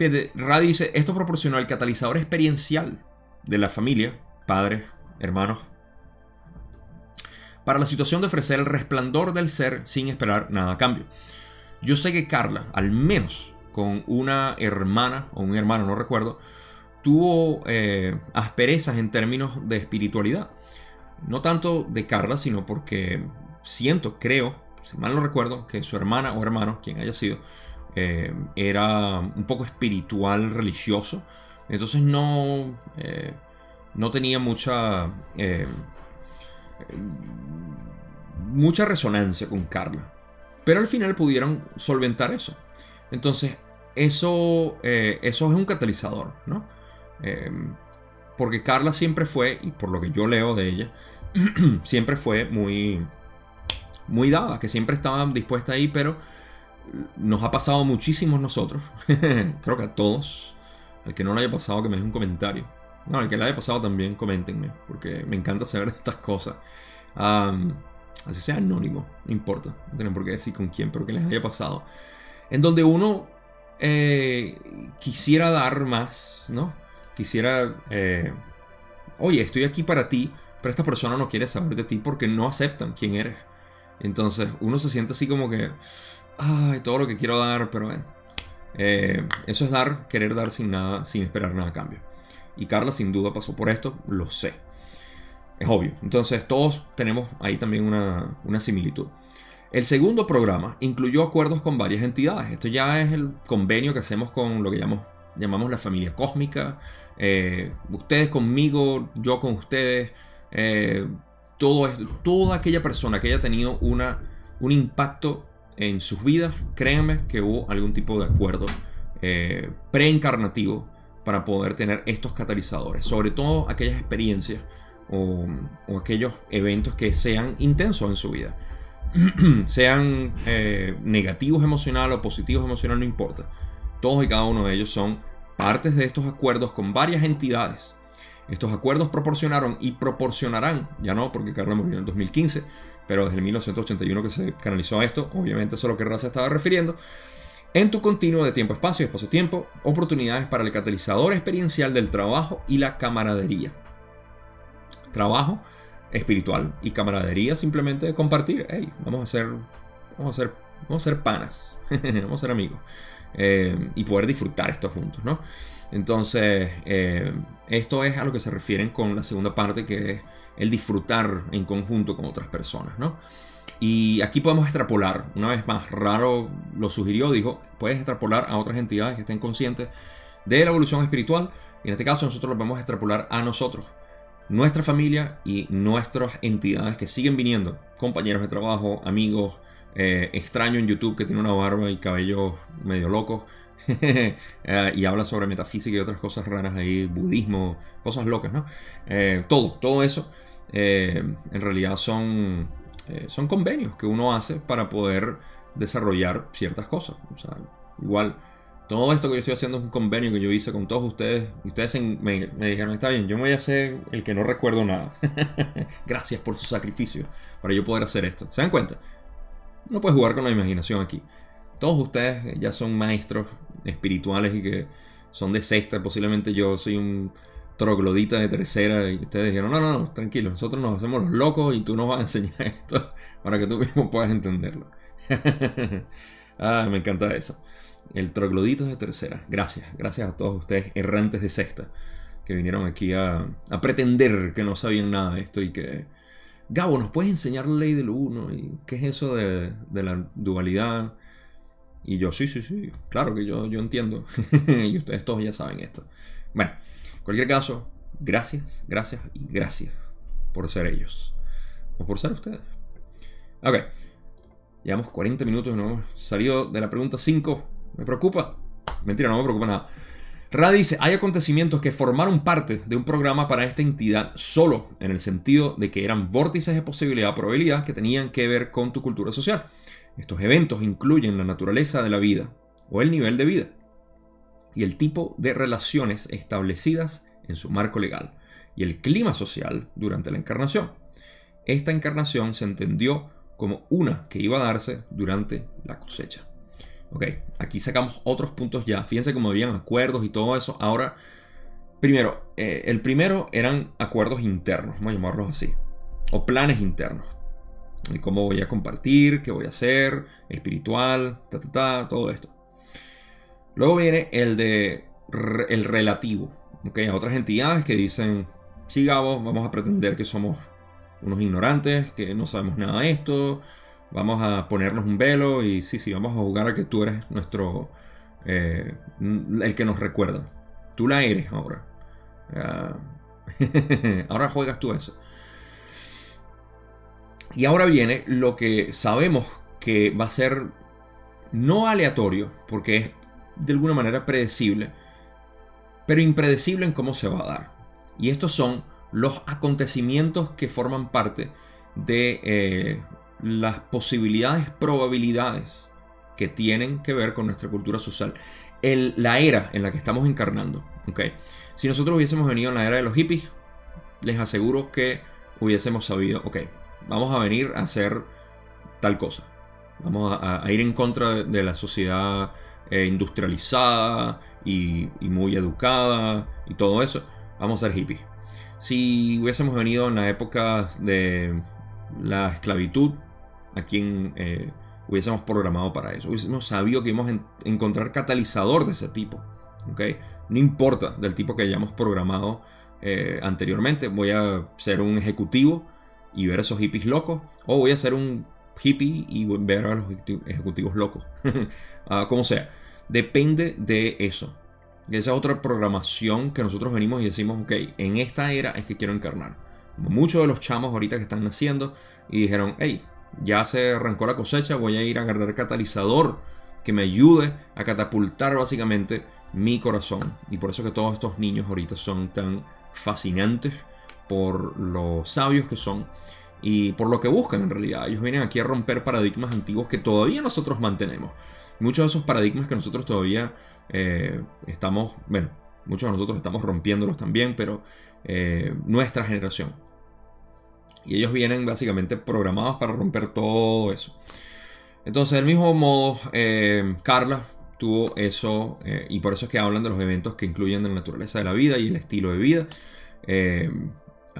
Fíjate, Ra dice, esto proporcionó el catalizador experiencial de la familia, padres, hermanos, para la situación de ofrecer el resplandor del ser sin esperar nada a cambio. Yo sé que Carla, al menos con una hermana o un hermano, no recuerdo, tuvo eh, asperezas en términos de espiritualidad. No tanto de Carla, sino porque siento, creo, si mal no recuerdo, que su hermana o hermano, quien haya sido, eh, era un poco espiritual, religioso. Entonces no, eh, no tenía mucha, eh, mucha resonancia con Carla. Pero al final pudieron solventar eso. Entonces, eso, eso es un catalizador, ¿no? porque Carla siempre fue, y por lo que yo leo de ella, siempre fue muy, muy dada, que siempre estaba dispuesta ahí, pero nos ha pasado muchísimos nosotros. Creo que a todos. Al que no le haya pasado, que me deje un comentario. No, al que le haya pasado también, coméntenme. Porque me encanta saber estas cosas. así sea anónimo, no importa. No tienen por qué decir con quién, pero que les haya pasado. En donde uno eh, quisiera dar más, ¿no? Quisiera. Eh, Oye, estoy aquí para ti, pero esta persona no quiere saber de ti porque no aceptan quién eres. Entonces uno se siente así como que todo lo que quiero dar, pero bueno. Eh, eso es dar, querer dar sin nada, sin esperar nada a cambio. Y Carla sin duda pasó por esto, lo sé. Es obvio. Entonces todos tenemos ahí también una, similitud. El segundo programa incluyó acuerdos con varias entidades. Esto ya es el convenio que hacemos con lo que llamamos, llamamos la familia cósmica. Eh, ustedes conmigo, yo con ustedes. Eh, todo toda aquella persona que haya tenido una, un impacto en sus vidas, créanme que hubo algún tipo de acuerdo eh, preencarnativo para poder tener estos catalizadores, sobre todo aquellas experiencias o, aquellos eventos que sean intensos en su vida, sean eh, negativos emocional o positivos emocional, no importa. Todos y cada uno de ellos son partes de estos acuerdos con varias entidades. Estos acuerdos proporcionaron y proporcionarán, ya no porque Carla murió en el 2015, pero desde el 1981 que se canalizó esto, obviamente eso es lo que Raza estaba refiriendo, en tu continuo de tiempo-espacio espacio-tiempo, oportunidades para el catalizador experiencial del trabajo y la camaradería. Trabajo espiritual y camaradería simplemente de compartir. Vamos a hacer, vamos a hacer vamos a ser panas, vamos a ser amigos. Eh, y poder disfrutar esto juntos, ¿no? Entonces, eh, esto es a lo que se refieren con la segunda parte, que es el disfrutar en conjunto con otras personas, ¿no? Y aquí podemos extrapolar, una vez más, Raro lo sugirió, dijo, puedes extrapolar a otras entidades que estén conscientes de la evolución espiritual, y en este caso nosotros lo podemos extrapolar a nosotros, nuestra familia y nuestras entidades que siguen viniendo, compañeros de trabajo, amigos, eh, extraño en YouTube que tiene una barba y cabello medio loco eh, y habla sobre metafísica y otras cosas raras ahí, budismo, cosas locas, ¿no? Eh, todo, todo eso en realidad son, son convenios que uno hace para poder desarrollar ciertas cosas. O sea, igual todo esto que yo estoy haciendo es un convenio que yo hice con todos ustedes. Ustedes me, dijeron, está bien, yo me voy a hacer el que no recuerdo nada. Gracias por su sacrificio para yo poder hacer esto. ¿Se dan cuenta? No puedes jugar con la imaginación aquí. Todos ustedes ya son maestros espirituales y que son de sexta. Posiblemente yo soy un troglodita de tercera y ustedes dijeron, no, no, no, tranquilo, nosotros nos hacemos los locos y tú nos vas a enseñar esto para que tú mismo puedas entenderlo. ah, me encanta eso. El troglodito de tercera. Gracias, gracias a todos ustedes errantes de sexta que vinieron aquí a, pretender que no sabían nada de esto y que... Gabo, ¿nos puedes enseñar la ley del uno? ¿Y qué es eso de, la dualidad? Y yo, sí, sí, sí, claro que yo, yo entiendo. y ustedes todos ya saben esto. Bueno, en cualquier caso, gracias, gracias y gracias por ser ellos. O por ser ustedes. Ok. Llevamos 40 minutos no hemos salido de la pregunta 5. ¿Me preocupa? Mentira, no me preocupa nada. Ra dice, hay acontecimientos que formaron parte de un programa para esta entidad solo en el sentido de que eran vórtices de posibilidad, probabilidad que tenían que ver con tu cultura social. Estos eventos incluyen la naturaleza de la vida o el nivel de vida y el tipo de relaciones establecidas en su marco legal y el clima social durante la encarnación. Esta encarnación se entendió como una que iba a darse durante la cosecha. Ok, aquí sacamos otros puntos ya. Fíjense cómo habían acuerdos y todo eso. Ahora, primero, eh, el primero eran acuerdos internos, vamos a llamarlos así. O planes internos. Y cómo voy a compartir, qué voy a hacer, espiritual, ta, ta, ta, todo esto. Luego viene el de el relativo. Okay, a otras entidades que dicen, sí, Gabo, vamos a pretender que somos unos ignorantes, que no sabemos nada de esto, vamos a ponernos un velo y sí, sí, vamos a jugar a que tú eres nuestro, eh, el que nos recuerda. Tú la eres ahora. ahora juegas tú eso. Y ahora viene lo que sabemos que va a ser no aleatorio, porque es de alguna manera predecible, pero impredecible en cómo se va a dar. Y estos son los acontecimientos que forman parte de eh, las posibilidades, probabilidades que tienen que ver con nuestra cultura social. La era en la que estamos encarnando. ¿okay? Si nosotros hubiésemos venido en la era de los hippies, les aseguro que hubiésemos sabido, ok, vamos a venir a hacer tal cosa. Vamos a, ir en contra de, la sociedad eh, industrializada y, muy educada y todo eso. Vamos a ser hippies. Si hubiésemos venido en la época de la esclavitud, a quien eh, hubiésemos programado para eso. Hubiésemos sabido que íbamos a encontrar catalizador de ese tipo. ¿okay? No importa del tipo que hayamos programado eh, anteriormente. Voy a ser un ejecutivo y ver a esos hippies locos. O voy a ser un hippie y ver a los ejecutivos locos. Ah, como sea. Depende de eso. Esa es otra programación que nosotros venimos y decimos, ok, en esta era es que quiero encarnar. Muchos de los chamos ahorita que están naciendo y dijeron, hey, ya se arrancó la cosecha, voy a ir a agarrar catalizador que me ayude a catapultar básicamente mi corazón. Y por eso que todos estos niños ahorita son tan fascinantes por lo sabios que son y por lo que buscan en realidad. Ellos vienen aquí a romper paradigmas antiguos que todavía nosotros mantenemos. Muchos de esos paradigmas que nosotros todavía eh, estamos, bueno, muchos de nosotros estamos rompiéndolos también, pero eh, nuestra generación y ellos vienen básicamente programados para romper todo eso. Entonces, del mismo modo, eh, Carla tuvo eso, y por eso es que hablan de los eventos que incluyen la naturaleza de la vida y el estilo de vida.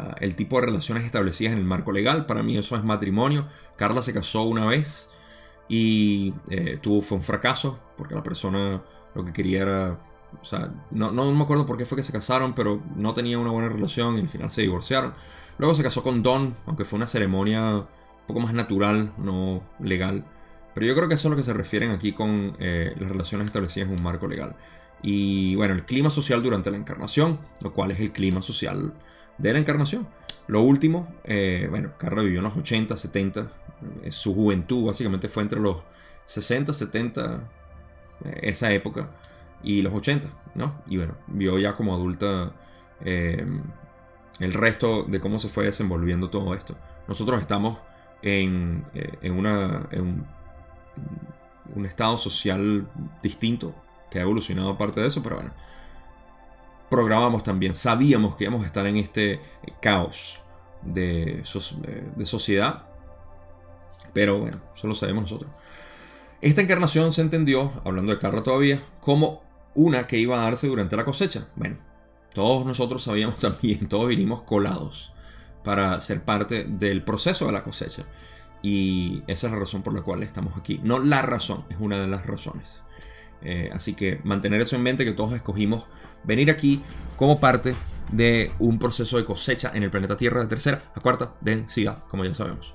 Ah, el tipo de relaciones establecidas en el marco legal, para mí eso es matrimonio. Carla se casó una vez y eh, tuvo, fue un fracaso porque la persona lo que quería era, o sea, no, no, me acuerdo por qué fue que se casaron, pero no tenía una buena relación y al final se divorciaron. Luego se casó con Don, aunque fue una ceremonia un poco más natural, no legal. Pero yo creo que eso es lo que se refieren aquí con eh, las relaciones establecidas en un marco legal. Y bueno, el clima social durante la encarnación, lo cual es el clima social de la encarnación. Lo último, eh, bueno, Carla vivió en los 80, 70, eh, su juventud básicamente fue entre los 60, 70, esa época, y los 80, ¿no? Y bueno, vio ya como adulta el resto de cómo se fue desenvolviendo todo esto. Nosotros estamos en, en, una, en un estado social distinto que ha evolucionado parte de eso, pero bueno. Programamos también, sabíamos que íbamos a estar en este caos de, de sociedad, pero bueno, eso lo sabemos nosotros. Esta encarnación se entendió, hablando de Carla todavía, como una que iba a darse durante la cosecha. Bueno, todos nosotros sabíamos también, todos vinimos colados para ser parte del proceso de la cosecha. Y esa es la razón por la cual estamos aquí. No la razón, es una de las razones. Eh, así que mantener eso en mente que todos escogimos venir aquí como parte de un proceso de cosecha en el planeta Tierra de tercera a cuarta densidad, como ya sabemos.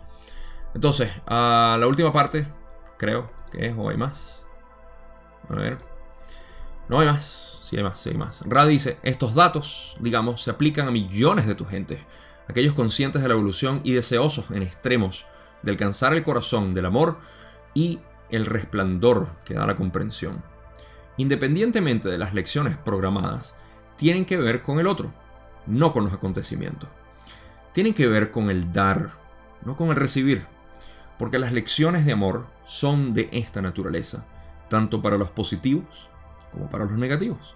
Entonces, a la última parte, creo que es, o hay más. A ver. No hay más. Sí hay más, sí hay más. Ra dice, estos datos, digamos, se aplican a millones de tu gente, aquellos conscientes de la evolución y deseosos en extremos de alcanzar el corazón del amor y el resplandor que da la comprensión. Independientemente de las lecciones programadas, tienen que ver con el otro, no con los acontecimientos. Tienen que ver con el dar, no con el recibir, porque las lecciones de amor son de esta naturaleza, tanto para los positivos como para los negativos.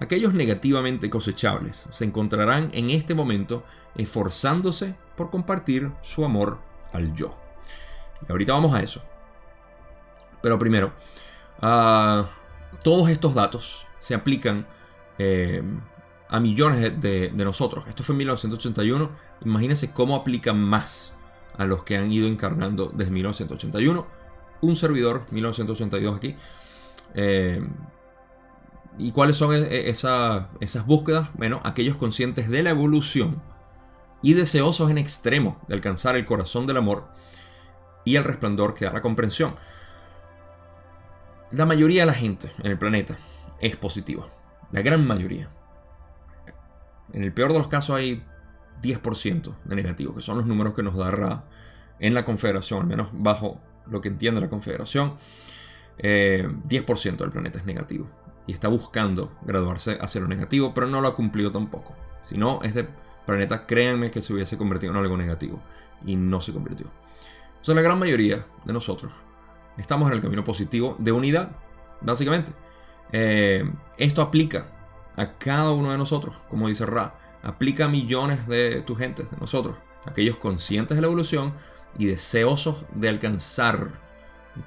Aquellos negativamente cosechables se encontrarán en este momento esforzándose por compartir su amor al yo. Y ahorita vamos a eso. Pero primero, ah, todos estos datos se aplican eh, a millones de, nosotros. Esto fue en 1981. Imagínense cómo aplican más a los que han ido encarnando desde 1981. Un servidor, 1982 aquí. Eh, ¿Y cuáles son e, e, esas búsquedas? Bueno, aquellos conscientes de la evolución y deseosos en extremo de alcanzar el corazón del amor y el resplandor que da la comprensión. La mayoría de la gente en el planeta es positiva. La gran mayoría. En el peor de los casos hay 10% de negativo, que son los números que nos da Ra en la Confederación, al menos bajo lo que entiende la Confederación. 10% eh, del planeta es negativo y está buscando graduarse hacia lo negativo, pero no lo ha cumplido tampoco. Si no, es de planeta, créanme que se hubiese convertido en algo negativo. Y no se convirtió. O la gran mayoría de nosotros estamos en el camino positivo de unidad, básicamente. Eh, esto aplica a cada uno de nosotros, como dice Ra. Aplica a millones de tu gente, de nosotros. Aquellos conscientes de la evolución y deseosos de alcanzar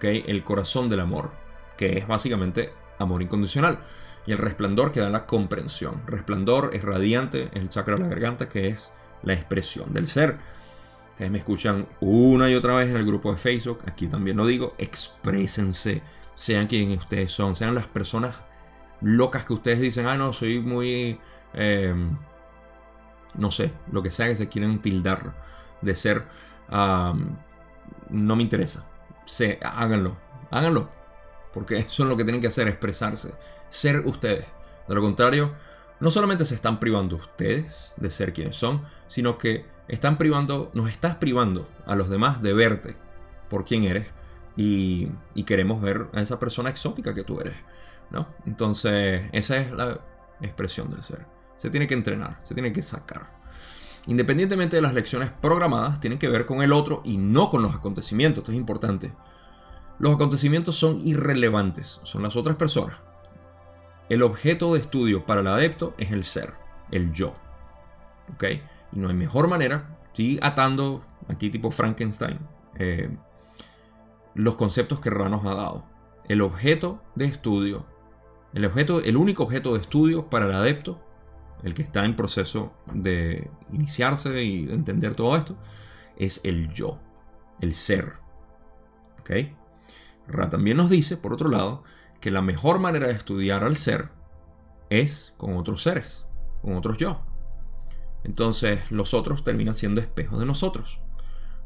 el corazón del amor, que es básicamente amor incondicional y el resplandor que da la comprensión. Resplandor es radiante, es el chakra de la garganta, que es la expresión del ser. Ustedes me escuchan una y otra vez en el grupo de Facebook, aquí también lo digo, exprésense, sean quienes ustedes son, sean las personas locas que ustedes dicen, ah, no, soy muy, em, no sé, lo que sea que se quieran tildar de ser, no me interesa. Se, háganlo, háganlo, porque eso es lo que tienen que hacer, expresarse, ser ustedes. De lo contrario, no solamente se están privando ustedes de ser quienes son, sino que están privando, nos estás privando a los demás de verte por quien eres y, queremos ver a esa persona exótica que tú eres, ¿no? Entonces, esa es la expresión del ser. Se tiene que entrenar, se tiene que sacar. Independientemente de las lecciones programadas, tienen que ver con el otro y no con los acontecimientos. Esto es importante. Los acontecimientos son irrelevantes, son las otras personas. El objeto de estudio para el adepto es el ser, el yo. ¿Ok? Y no hay mejor manera, estoy atando aquí tipo Frankenstein, eh, los conceptos que Ra nos ha dado. El objeto de estudio, el, objeto, el único objeto de estudio para el adepto, el que está en proceso de iniciarse y de entender todo esto, es el yo, el ser. ¿Ok? Ra también nos dice, por otro lado, que la mejor manera de estudiar al ser es con otros seres, con otros yo. Entonces los otros terminan siendo espejos de nosotros.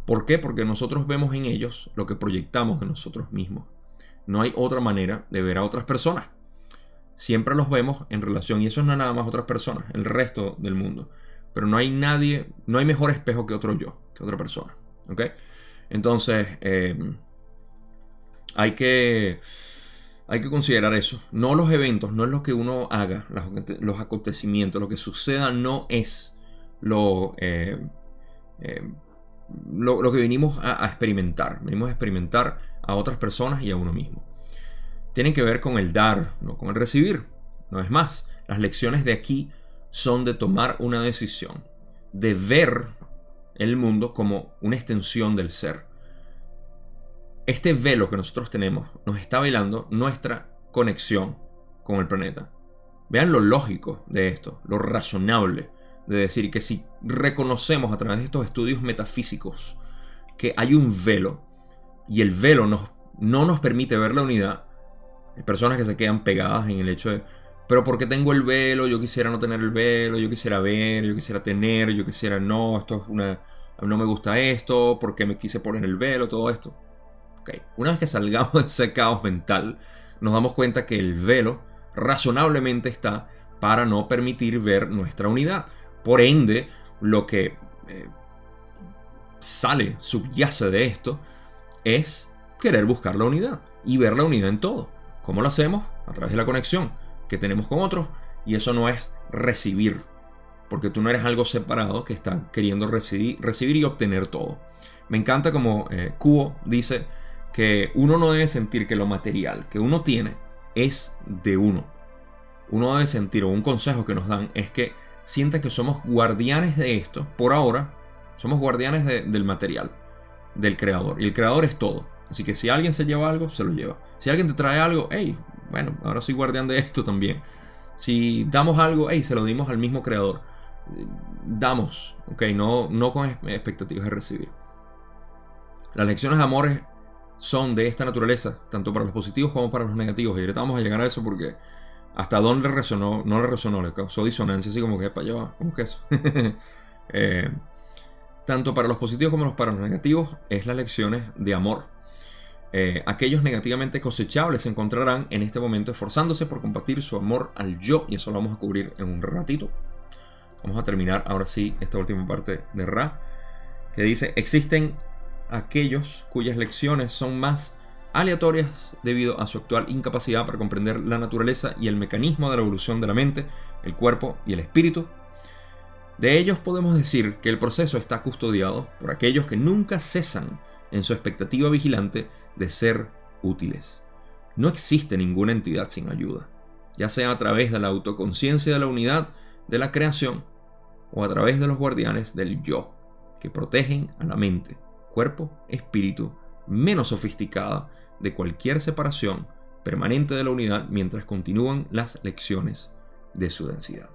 ¿Por qué? Porque nosotros vemos en ellos lo que proyectamos de nosotros mismos. No hay otra manera de ver a otras personas. Siempre los vemos en relación, y eso no es nada más otras personas, el resto del mundo. Pero no hay nadie, no hay mejor espejo que otro yo, que otra persona. ¿Ok? Entonces, eh, hay que hay que considerar eso. No los eventos, no es lo que uno haga, los, acontecimientos, lo que suceda no es lo, eh, eh, lo, que venimos a, experimentar. Venimos a experimentar a otras personas y a uno mismo. Tienen que ver con el dar, no con el recibir. No es más, las lecciones de aquí son de tomar una decisión, de ver el mundo como una extensión del ser este velo que nosotros tenemos nos está velando nuestra conexión con el planeta. Vean lo lógico de esto, lo razonable de decir que si reconocemos a través de estos estudios metafísicos que hay un velo y el velo nos, no nos permite ver la unidad, hay personas que se quedan pegadas en el hecho de, pero porque tengo el velo, yo quisiera no tener el velo, yo quisiera ver, yo quisiera tener, yo quisiera no, esto es una, no me gusta esto, porque me quise poner el velo, todo esto. Una vez que salgamos de ese caos mental, nos damos cuenta que el velo razonablemente está para no permitir ver nuestra unidad. Por ende, lo que eh, sale, subyace de esto, es querer buscar la unidad y ver la unidad en todo. ¿Cómo lo hacemos? A través de la conexión que tenemos con otros. Y eso no es recibir, porque tú no eres algo separado que está queriendo recibir, recibir y obtener todo. Me encanta como eh, dice, que uno no debe sentir que lo material que uno tiene es de uno. Uno debe sentir, o un consejo que nos dan, es que sienta que somos guardianes de esto. Por ahora, somos guardianes del material, del creador. Y el creador es todo. Así que si alguien se lleva algo, se lo lleva. Si alguien te trae algo, hey, bueno, ahora soy guardián de esto también. Si damos algo, hey, se lo dimos al mismo creador. Damos, ok, no, no con expectativas de recibir. Las lecciones de amor son de esta naturaleza, tanto para los positivos como para los negativos. Y ahorita vamos a llegar a eso porque hasta dónde resonó, no le resonó, le causó disonancia, así como que para allá como que eso. Eh, tanto para los positivos como para los negativos es las lecciones de amor. Eh, aquellos negativamente cosechables se encontrarán en este momento esforzándose por compartir su amor al yo, y eso lo vamos a cubrir en un ratito. Vamos a terminar ahora sí esta última parte de Ra, que dice, existen aquellos cuyas lecciones son más aleatorias debido a su actual incapacidad para comprender la naturaleza y el mecanismo de la evolución de la mente, el cuerpo y el espíritu. De ellos podemos decir que el proceso está custodiado por aquellos que nunca cesan en su expectativa vigilante de ser útiles. No existe ninguna entidad sin ayuda, ya sea a través de la autoconciencia de la unidad de la creación o a través de los guardianes del yo, que protegen a la mente cuerpo, espíritu, menos sofisticada de cualquier separación permanente de la unidad mientras continúan las lecciones de su densidad.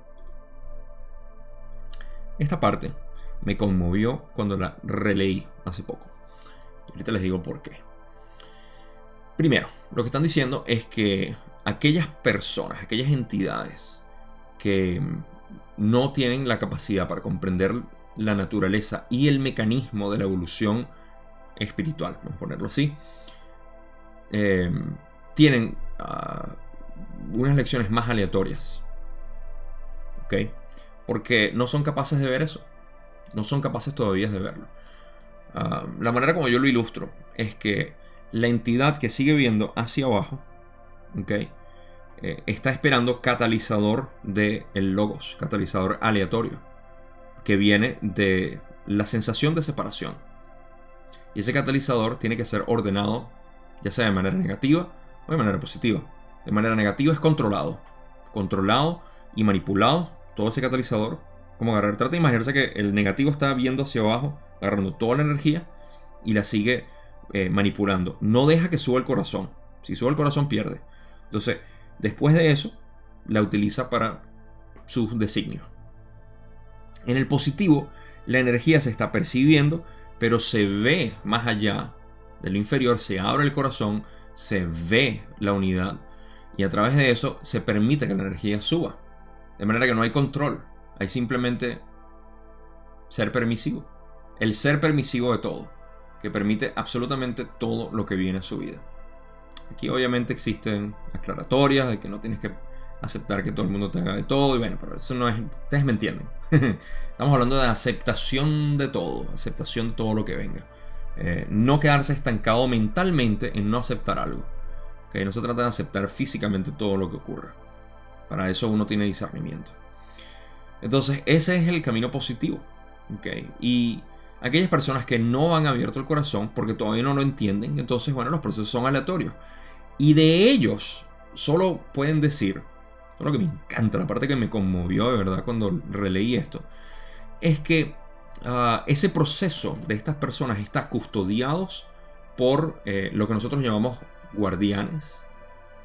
Esta parte me conmovió cuando la releí hace poco. Ahorita les digo por qué. Primero, lo que están diciendo es que aquellas personas, aquellas entidades que no tienen la capacidad para comprender la naturaleza y el mecanismo de la evolución espiritual, vamos a ponerlo así, eh, tienen ah, unas lecciones más aleatorias. ¿Ok? Porque no son capaces de ver eso. No son capaces todavía de verlo. Ah, la manera como yo lo ilustro es que la entidad que sigue viendo hacia abajo, ¿ok? Eh, está esperando catalizador de el logos, catalizador aleatorio que viene de la sensación de separación. Y ese catalizador tiene que ser ordenado, ya sea de manera negativa o de manera positiva. De manera negativa es controlado. Controlado y manipulado todo ese catalizador. Como agarrar, trata de imaginarse que el negativo está viendo hacia abajo, agarrando toda la energía y la sigue eh, manipulando. No deja que suba el corazón. Si sube el corazón pierde. Entonces, después de eso, la utiliza para sus designios. En el positivo, la energía se está percibiendo, pero se ve más allá de lo inferior, se abre el corazón, se ve la unidad y a través de eso se permite que la energía suba. De manera que no hay control, hay simplemente ser permisivo. El ser permisivo de todo, que permite absolutamente todo lo que viene a su vida. Aquí obviamente existen aclaratorias de que no tienes que aceptar que todo el mundo te haga de todo y bueno, pero eso no es... Ustedes me entienden. Estamos hablando de aceptación de todo, aceptación de todo lo que venga. Eh, no quedarse estancado mentalmente en no aceptar algo. que No se trata de aceptar físicamente todo lo que ocurra. Para eso uno tiene discernimiento. Entonces, ese es el camino positivo. Y aquellas personas que no han abierto el corazón porque todavía no lo entienden, entonces, bueno, los procesos son aleatorios. Y de ellos solo pueden decir, lo que me encanta, la parte que me conmovió de verdad cuando releí esto, es que Ah, ese proceso de estas personas está custodiados por eh, lo que nosotros llamamos guardianes,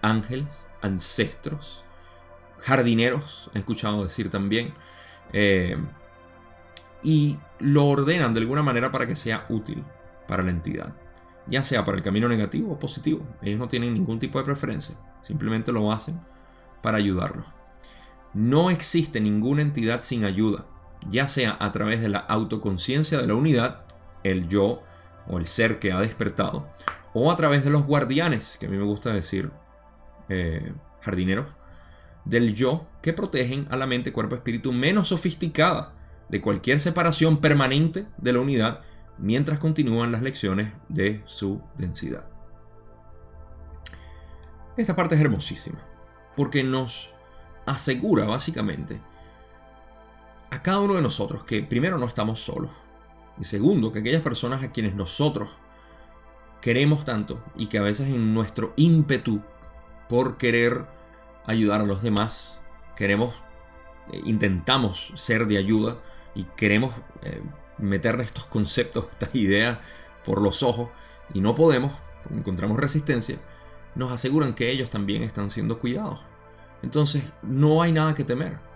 ángeles, ancestros, jardineros, he escuchado decir también, eh, y lo ordenan de alguna manera para que sea útil para la entidad, ya sea para el camino negativo o positivo. Ellos no tienen ningún tipo de preferencia, simplemente lo hacen para ayudarlos. No existe ninguna entidad sin ayuda ya sea a través de la autoconciencia de la unidad, el yo o el ser que ha despertado, o a través de los guardianes, que a mí me gusta decir eh, jardineros, del yo que protegen a la mente, cuerpo, espíritu menos sofisticada de cualquier separación permanente de la unidad mientras continúan las lecciones de su densidad. Esta parte es hermosísima, porque nos asegura básicamente a cada uno de nosotros que primero no estamos solos. Y segundo que aquellas personas a quienes nosotros queremos tanto y que a veces en nuestro ímpetu por querer ayudar a los demás queremos eh, intentamos ser de ayuda y queremos eh, meter estos conceptos estas ideas por los ojos y no podemos encontramos resistencia nos aseguran que ellos también están siendo cuidados. Entonces no hay nada que temer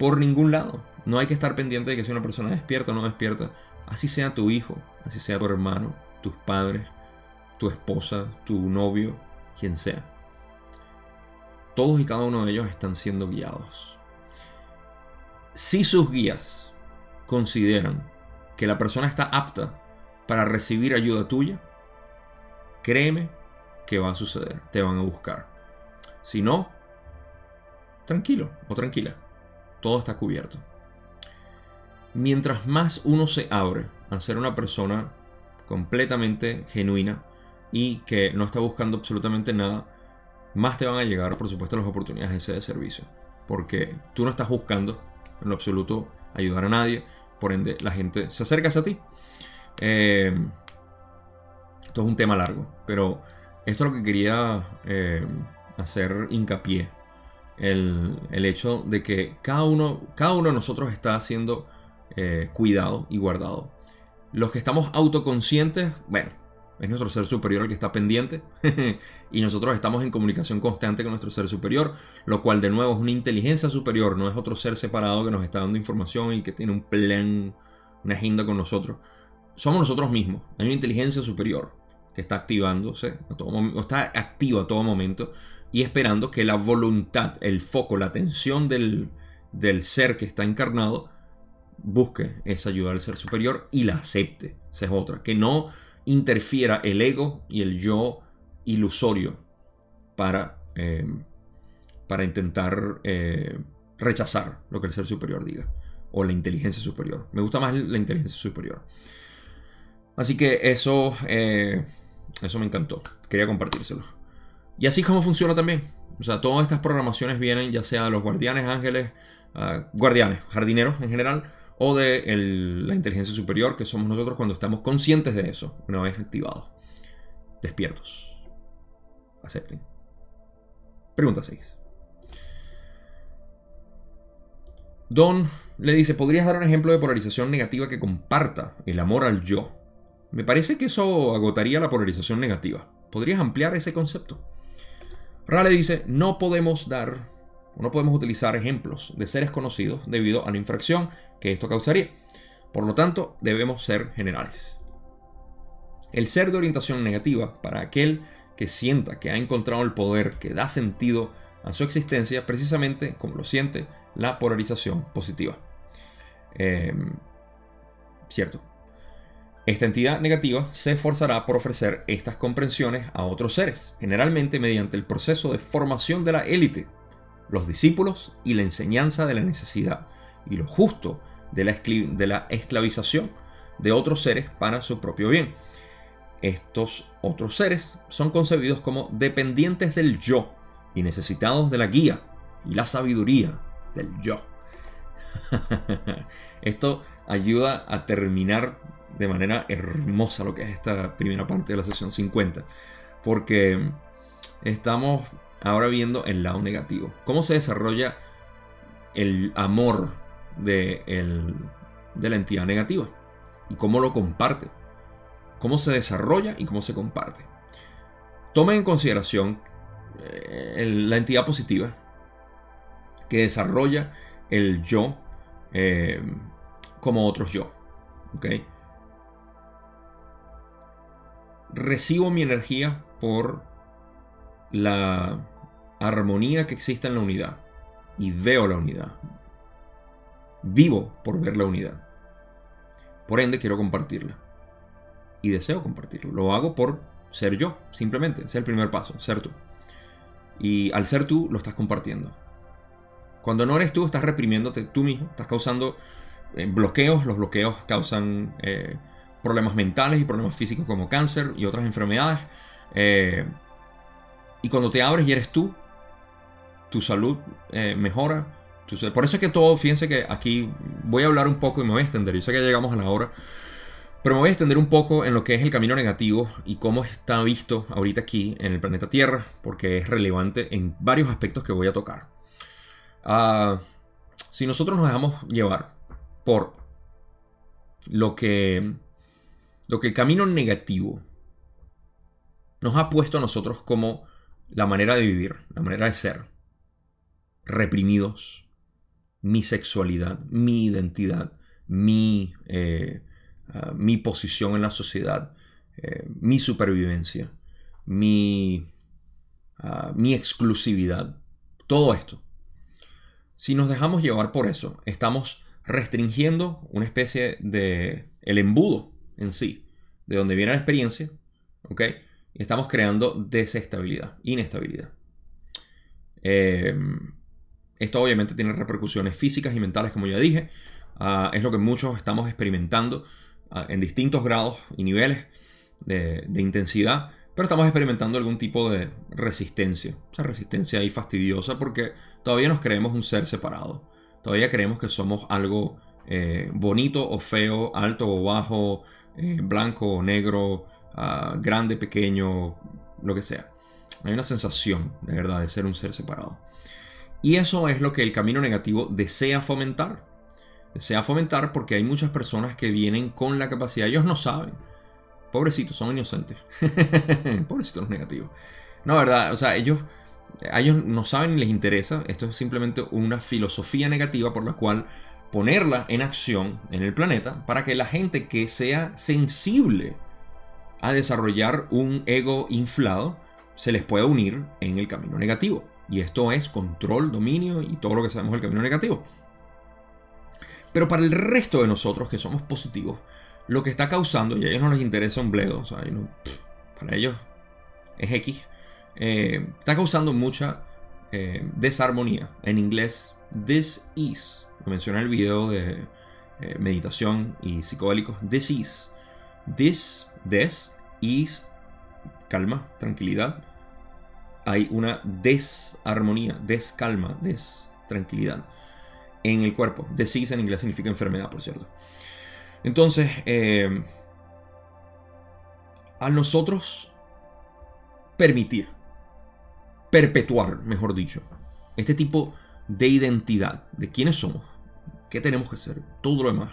por ningún lado no hay que estar pendiente de que si una persona despierta o no despierta. Así sea tu hijo, así sea tu hermano, tus padres, tu esposa, tu novio, quien sea. Todos y cada uno de ellos están siendo guiados. Si sus guías consideran que la persona está apta para recibir ayuda tuya, créeme que va a suceder, te van a buscar. Si no, tranquilo o tranquila, todo está cubierto mientras más uno se abre a ser una persona completamente genuina y que no está buscando absolutamente nada, más te van a llegar, por supuesto, las oportunidades de servicio. Porque tú no estás buscando en lo absoluto ayudar a nadie, por ende la gente se acerca a ti. Eh, esto es un tema largo, pero esto es lo que quería eh, hacer hincapié. El, hecho de que cada uno, cada uno de nosotros está haciendo eh, cuidado y guardado. Los que estamos autoconscientes, bueno, es nuestro ser superior el que está pendiente y nosotros estamos en comunicación constante con nuestro ser superior, lo cual de nuevo es una inteligencia superior, no es otro ser separado que nos está dando información y que tiene un plan, una agenda con nosotros. Somos nosotros mismos, hay una inteligencia superior que está activándose, a está activa a todo momento y esperando que la voluntad, el foco, la atención del, del ser que está encarnado busque esa ayuda del ser superior y la acepte. Esa es otra. Que no interfiera el ego y el yo ilusorio para, eh, para intentar eh, rechazar lo que el ser superior diga. O la inteligencia superior. Me gusta más la inteligencia superior. Así que eso, eh, eso me encantó. Quería compartírselo. Y así es como funciona también. O sea, todas estas programaciones vienen ya sea de los guardianes, ángeles, ah, guardianes, jardineros en general, o de la inteligencia superior, que somos nosotros cuando estamos conscientes de eso, una vez activados, despiertos. Acepten. Pregunta 6. Don le dice, ¿podrías dar un ejemplo de polarización negativa que comparta el amor al yo? Me parece que eso agotaría la polarización negativa. ¿Podrías ampliar ese concepto? Ra le dice, no podemos dar no podemos utilizar ejemplos de seres conocidos debido a la infracción que esto causaría. Por lo tanto, debemos ser generales. El ser de orientación negativa, para aquel que sienta que ha encontrado el poder que da sentido a su existencia, precisamente como lo siente la polarización positiva. Em, cierto. Esta entidad negativa se esforzará por ofrecer estas comprensiones a otros seres, generalmente mediante el proceso de formación de la élite, los discípulos y la enseñanza de la necesidad y lo justo de la, de la esclavización de otros seres para su propio bien. Estos otros seres son concebidos como dependientes del yo y necesitados de la guía y la sabiduría del yo. Esto ayuda a terminar de manera hermosa lo que es esta primera parte de la sesión 50. Porque estamos ahora viendo el lado negativo. Cómo se desarrolla el amor de, de la entidad negativa. Y cómo lo comparte. Cómo se desarrolla y cómo se comparte. Tomen en consideración eh, la entidad positiva que desarrolla el yo eh, como otros yo. Recibo mi energía por la armonía que existe en la unidad y veo la unidad. Vivo por ver la unidad. Por ende quiero compartirla. Y deseo compartirlo. Lo hago por ser yo, simplemente. Es el primer paso, ser tú. Y al ser tú, lo estás compartiendo. Cuando no eres tú, estás reprimiéndote tú mismo, estás causando eh, bloqueos, los bloqueos causan eh, problemas mentales y problemas físicos como cáncer y otras enfermedades. Eh, y cuando te abres y eres tú, tu salud mejora. por eso es que todo, fíjense que aquí voy a hablar un poco y me voy a extender. Yo sé que llegamos a la hora. Pero me voy a extender un poco en lo que es el camino negativo y cómo está visto ahorita aquí en el planeta Tierra, porque es relevante en varios aspectos que voy a tocar. Ah, si nosotros nos dejamos llevar por lo que, lo que el camino negativo nos ha puesto a nosotros como la manera de vivir, la manera de ser, reprimidos, mi sexualidad, mi identidad, mi, eh, ah, mi posición en la sociedad, eh, mi supervivencia, mi, ah, mi exclusividad, todo esto. Si nos dejamos llevar por eso, estamos restringiendo una especie de el embudo en sí, de donde viene la experiencia, estamos creando desestabilidad, inestabilidad. Eh, esto obviamente tiene repercusiones físicas y mentales, como ya dije. Ah, es lo que muchos estamos experimentando ah, en distintos grados y niveles de, de intensidad pero estamos experimentando algún tipo de resistencia. Esa resistencia ahí fastidiosa porque todavía nos creemos un ser separado. Todavía creemos que somos algo eh, bonito o feo, alto o bajo, eh, blanco o negro, ah, grande, pequeño, lo que sea. Hay una sensación, de verdad, de ser un ser separado. Y eso es lo que el camino negativo desea fomentar. Desea fomentar porque hay muchas personas que vienen con la capacidad, ellos no saben Pobrecitos, son inocentes. Pobrecitos los negativos. No, verdad, o sea, ellos, ellos no saben ni les interesa. Esto es simplemente una filosofía negativa por la cual ponerla en acción en el planeta para que la gente que sea sensible a desarrollar un ego inflado se les pueda unir en el camino negativo. Y esto es control, dominio y todo lo que sabemos del camino negativo. Pero para el resto de nosotros que somos positivos, lo que está causando, y a ellos no les interesa un bledo, para ellos es X, eh, está causando mucha eh, desarmonía. En inglés, this is, lo menciona el video de eh, meditación y psicodélicos, this is, this, this, is, calma, tranquilidad. Hay una desarmonía, descalma, destranquilidad en el cuerpo. Disease en inglés significa enfermedad, por cierto. Entonces, eh, a nosotros permitir, perpetuar, mejor dicho, este tipo de identidad, de quiénes somos, qué tenemos que ser, todo lo demás,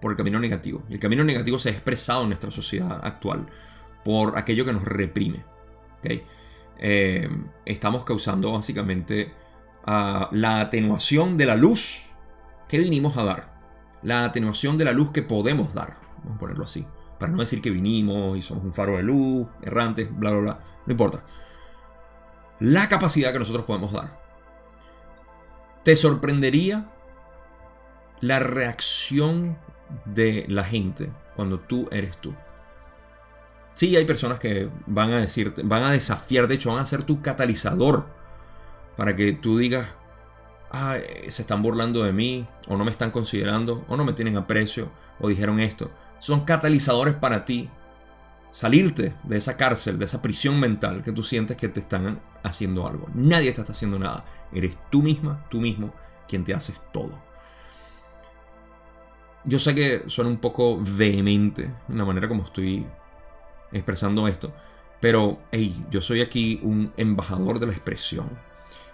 por el camino negativo. El camino negativo se ha expresado en nuestra sociedad actual por aquello que nos reprime. Eh, estamos causando básicamente la atenuación de la luz que vinimos a dar la atenuación de la luz que podemos dar, vamos a ponerlo así, para no decir que vinimos y somos un faro de luz, errantes, bla, bla, bla, no importa. La capacidad que nosotros podemos dar. Te sorprendería la reacción de la gente cuando tú eres tú. Sí, hay personas que van a decirte, van a desafiar, de hecho, van a ser tu catalizador para que tú digas, ah, se están burlando de mí, o no me están considerando, o no me tienen aprecio, o dijeron esto. Son catalizadores para ti salirte de esa cárcel, de esa prisión mental que tú sientes que te están haciendo algo. Nadie te está haciendo nada. Eres tú misma, tú mismo, quien te haces todo. Yo sé que suena un poco vehemente en la manera como estoy expresando esto, pero hey, yo soy aquí un embajador de la expresión.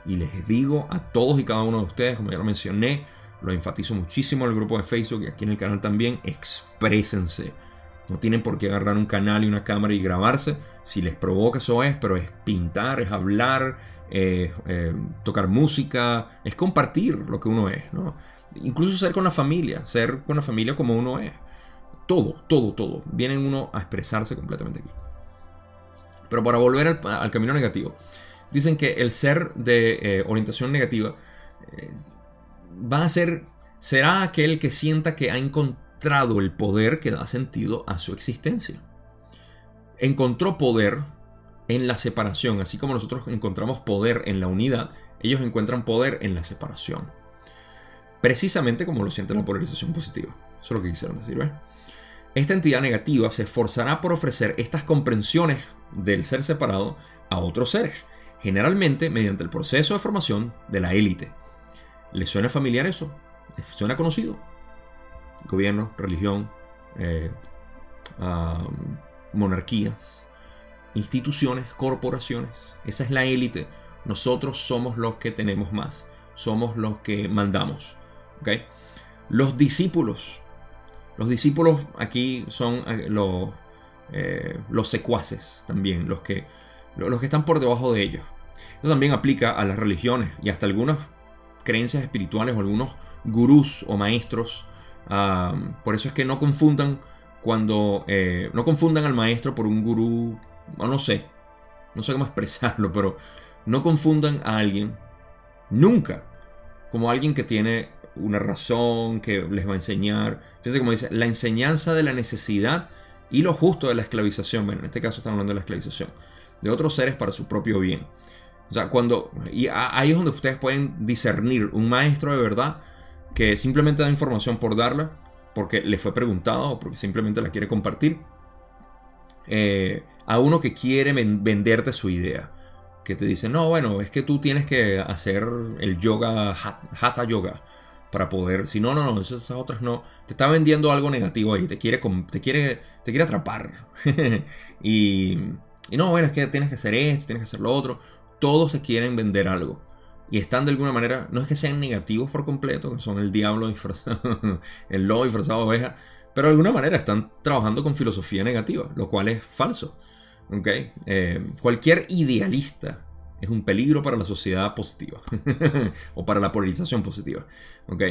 Y les digo a todos y cada uno de ustedes, como ya lo mencioné, lo enfatizo muchísimo en el grupo de Facebook y aquí en el canal también, exprésense. No tienen por qué agarrar un canal y una cámara y grabarse. Si les provoca eso es, pero es pintar, es hablar, eh, tocar música, es compartir lo que uno es. ¿no? Incluso ser con la familia, ser con la familia como uno es. Todo, todo, todo. Vienen uno a expresarse completamente aquí. Pero para volver al, camino negativo, dicen que el ser de eh, orientación negativa eh, va a ser, será aquel que sienta que ha encontrado el poder que da sentido a su existencia. Encontró poder en la separación, así como nosotros encontramos poder en la unidad, ellos encuentran poder en la separación. Precisamente como lo siente la polarización positiva. Eso es lo que quisieron decir, ¿ves? Esta entidad negativa se esforzará por ofrecer estas comprensiones del ser separado a otros seres, generalmente mediante el proceso de formación de la élite. ¿Les suena familiar eso? ¿Les suena conocido? Gobierno, religión, eh, monarquías, instituciones, corporaciones. Esa es la élite. Nosotros somos los que tenemos más. Somos los que mandamos. Los discípulos los discípulos aquí son eh, los, eh, los secuaces también, los que, los que están por debajo de ellos. Esto también aplica a las religiones y hasta algunas creencias espirituales o algunos gurús o maestros. por eso es que no confundan cuando eh, no confundan al maestro por un gurú, o no sé, no sé cómo expresarlo, pero no confundan a alguien nunca como alguien que tiene una razón que les va a enseñar. Fíjense como dice, la enseñanza de la necesidad y lo justo de la esclavización. Bueno, en este caso estamos hablando de la esclavización. De otros seres para su propio bien. O sea, cuando... Y ahí es donde ustedes pueden discernir un maestro de verdad que simplemente da información por darla, porque le fue preguntado o porque simplemente la quiere compartir. Eh, a uno que quiere venderte su idea. Que te dice, no, bueno, es que tú tienes que hacer el yoga, hatha yoga para poder. Si no, no, no, esas, otras no. Te está vendiendo algo negativo ahí. Te quiere, te quiere, te quiere atrapar. y, no, bueno, es que tienes que hacer esto, tienes que hacer lo otro. Todos te quieren vender algo. Y están de alguna manera, no es que sean negativos por completo, que son el diablo disfrazado, el lobo disfrazado oveja, pero de alguna manera están trabajando con filosofía negativa, lo cual es falso. ¿okay? Eh, cualquier idealista es un peligro para la sociedad positiva o para la polarización positiva. ¿Ok?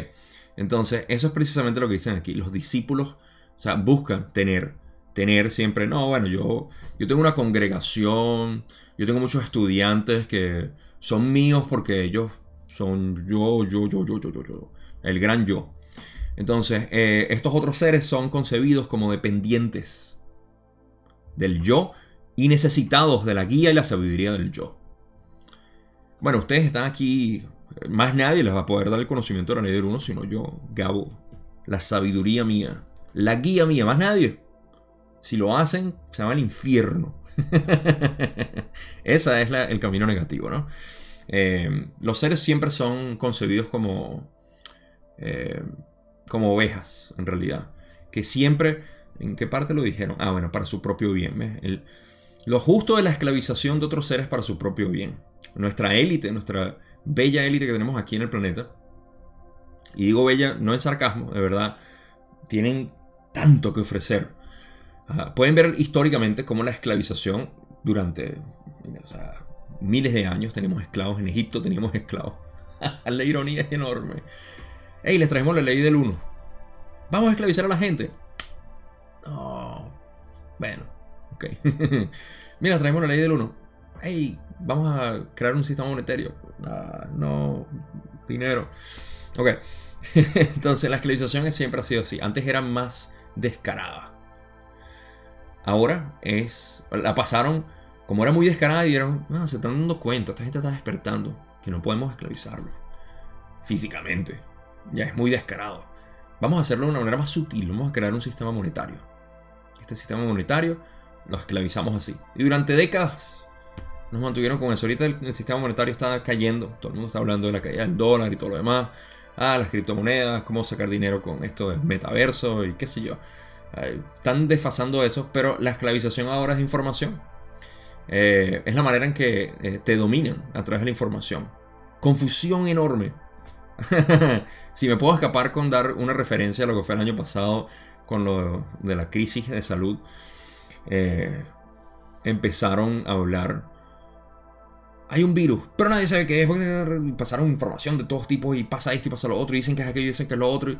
Entonces, eso es precisamente lo que dicen aquí. Los discípulos, o sea, buscan tener, tener siempre, no, bueno, yo, yo tengo una congregación, yo tengo muchos estudiantes que son míos porque ellos son yo, yo, yo, yo, yo, yo, yo, el gran yo. Entonces, eh, estos otros seres son concebidos como dependientes del yo y necesitados de la guía y la sabiduría del yo. Bueno, ustedes están aquí, más nadie les va a poder dar el conocimiento de la ley del uno, sino yo, Gabo, la sabiduría mía, la guía mía, más nadie. Si lo hacen, se va al infierno. Ese es el camino negativo, ¿no? Eh, los seres siempre son concebidos como, eh, como ovejas, en realidad. Que siempre, ¿en qué parte lo dijeron? Ah, bueno, para su propio bien. Lo justo de la esclavización de otros seres para su propio bien nuestra élite, nuestra bella élite que tenemos aquí en el planeta, y digo bella no en sarcasmo, de verdad, tienen tanto que ofrecer. pueden ver históricamente cómo la esclavización durante miles de años tenemos esclavos, en Egipto teníamos esclavos. la ironía es enorme. Hey, les traemos la ley del uno. Vamos a esclavizar a la gente. No, Bueno, Mira, traemos la ley del 1. Hey, vamos a crear un sistema monetario. Ah, no, dinero. Ok. Entonces la esclavización siempre ha sido así. Antes era más descarada. Ahora es. La pasaron. Como era muy descarada, y dijeron, ah, se están dando cuenta, esta gente está despertando, que no podemos esclavizarlo. Físicamente. Ya es muy descarado. Vamos a hacerlo de una manera más sutil, vamos a crear un sistema monetario. Este sistema monetario lo esclavizamos así. Y durante décadas nos mantuvieron con eso. Ahorita el, sistema monetario está cayendo. Todo el mundo está hablando de la caída del dólar y todo lo demás. Ah, las criptomonedas, cómo sacar dinero con esto del metaverso y qué sé yo. están desfasando eso, pero la esclavización ahora es información. Eh, es la manera en que eh, te dominan a través de la información. Confusión enorme. si me puedo escapar con dar una referencia a lo que fue el año pasado con lo de la crisis de salud, eh, empezaron a hablar. Hay un virus, pero nadie sabe qué es, pasaron información de todos tipos y pasa esto y pasa lo otro, y dicen que es aquello y dicen que es lo otro.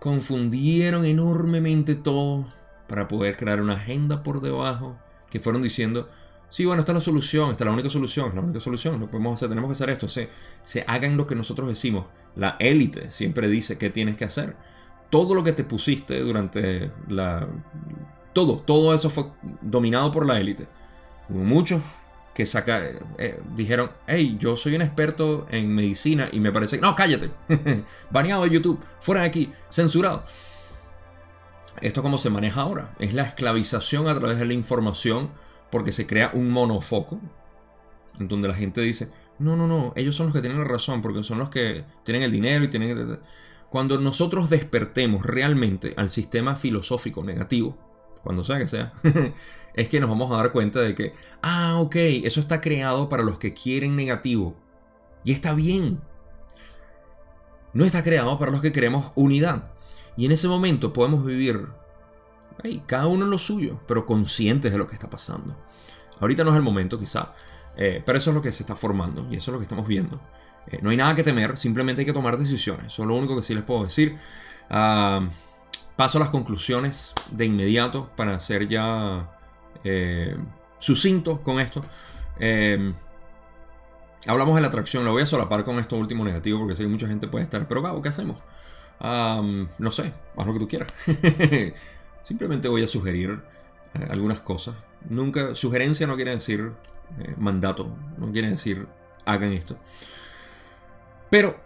Confundieron enormemente todo para poder crear una agenda por debajo que fueron diciendo, sí, bueno, esta es la solución, esta es la única solución, es la única solución, no podemos hacer, tenemos que hacer esto, se, se hagan lo que nosotros decimos. La élite siempre dice qué tienes que hacer. Todo lo que te pusiste durante la... Todo, todo eso fue dominado por la élite. Hubo muchos que saca, eh, dijeron, hey, yo soy un experto en medicina y me parece. No, cállate. Baneado de YouTube, fuera de aquí, censurado. Esto como se maneja ahora. Es la esclavización a través de la información porque se crea un monofoco en donde la gente dice, no, no, no, ellos son los que tienen la razón porque son los que tienen el dinero y tienen... Cuando nosotros despertemos realmente al sistema filosófico negativo, cuando sea que sea, es que nos vamos a dar cuenta de que, ah, ok, eso está creado para los que quieren negativo. Y está bien. No está creado para los que queremos unidad. Y en ese momento podemos vivir cada uno en lo suyo, pero conscientes de lo que está pasando. Ahorita no es el momento, quizá, eh, pero eso es lo que se está formando y eso es lo que estamos viendo. Eh, no hay nada que temer, simplemente hay que tomar decisiones. Eso es lo único que sí les puedo decir. Ah, paso a las conclusiones de inmediato para ser ya eh, sucinto con esto. Eh, hablamos de la atracción, lo voy a solapar con esto último negativo porque sé que mucha gente puede estar, pero Gabo, ¿qué hacemos? no sé, haz lo que tú quieras. Simplemente voy a sugerir eh, algunas cosas. Nunca, sugerencia no quiere decir mandato, no quiere decir hagan esto. Pero,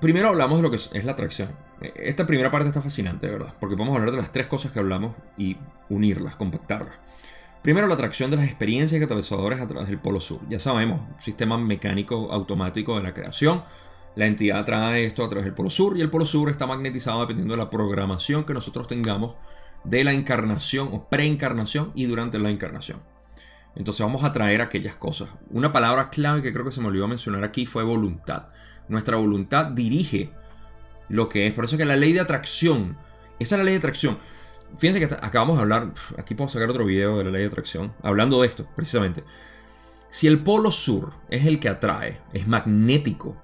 primero hablamos de lo que es la atracción. Esta primera parte está fascinante, ¿verdad? Porque podemos hablar de las tres cosas que hablamos y unirlas, compactarlas. Primero, la atracción de las experiencias catalizadores a través del Polo Sur. Ya sabemos, sistema mecánico automático de la creación. La entidad trae esto a través del Polo Sur y el Polo Sur está magnetizado dependiendo de la programación que nosotros tengamos de la encarnación o preencarnación y durante la encarnación. Entonces vamos a traer aquellas cosas. Una palabra clave que creo que se me olvidó mencionar aquí fue voluntad. Nuestra voluntad dirige lo que es. Por eso que la ley de atracción, esa es la ley de atracción. Fíjense que acabamos de hablar, aquí puedo sacar otro video de la ley de atracción, hablando de esto, precisamente. Si el polo sur es el que atrae, es magnético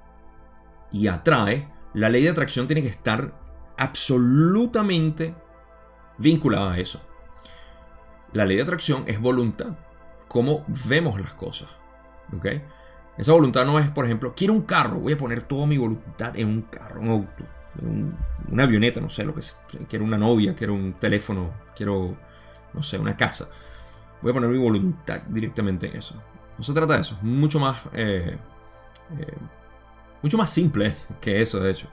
y atrae, la ley de atracción tiene que estar absolutamente vinculada a eso. La ley de atracción es voluntad, cómo vemos las cosas. ¿Ok? Esa voluntad no es, por ejemplo, quiero un carro, voy a poner toda mi voluntad en un carro, un auto, una avioneta, no sé lo que es. Quiero una novia, quiero un teléfono, quiero, no sé, una casa. Voy a poner mi voluntad directamente en eso. No se trata de eso, es mucho más, eh, eh, mucho más simple que eso, de hecho.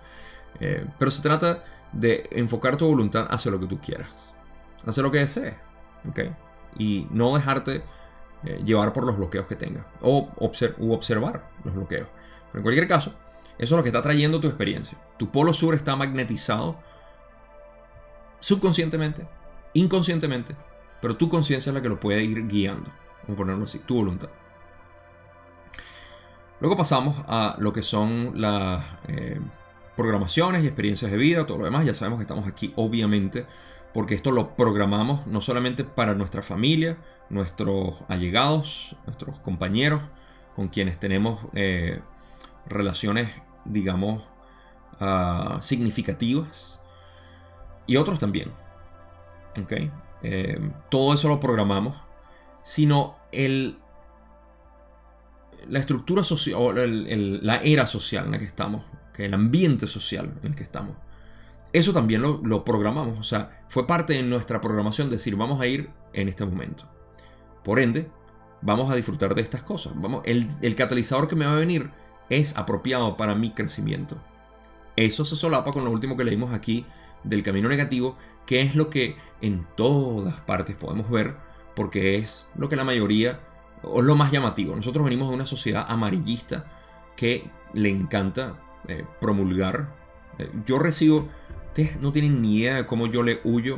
Eh, pero se trata de enfocar tu voluntad hacia lo que tú quieras, hacia lo que desees, ¿ok? Y no dejarte eh, llevar por los bloqueos que tenga o observar los bloqueos. Pero en cualquier caso, eso es lo que está trayendo tu experiencia. Tu polo sur está magnetizado subconscientemente, inconscientemente, pero tu conciencia es la que lo puede ir guiando. Vamos a ponerlo así, tu voluntad. Luego pasamos a lo que son las eh, programaciones y experiencias de vida, todo lo demás. Ya sabemos que estamos aquí, obviamente, porque esto lo programamos no solamente para nuestra familia, nuestros allegados, nuestros compañeros, con quienes tenemos eh, relaciones, digamos, ah, significativas, y otros también. ¿ok? Eh, todo eso lo programamos, sino el, la estructura social, la era social en la que estamos, que el ambiente social en el que estamos. Eso también lo, programamos, o sea, fue parte de nuestra programación decir, vamos a ir en este momento. Por ende, vamos a disfrutar de estas cosas. Vamos, el, catalizador que me va a venir es apropiado para mi crecimiento. Eso se solapa con lo último que leímos aquí del camino negativo, que es lo que en todas partes podemos ver, porque es lo que la mayoría, o lo más llamativo. Nosotros venimos de una sociedad amarillista que le encanta eh, promulgar. Eh, yo recibo, ustedes no tienen ni idea de cómo yo le huyo,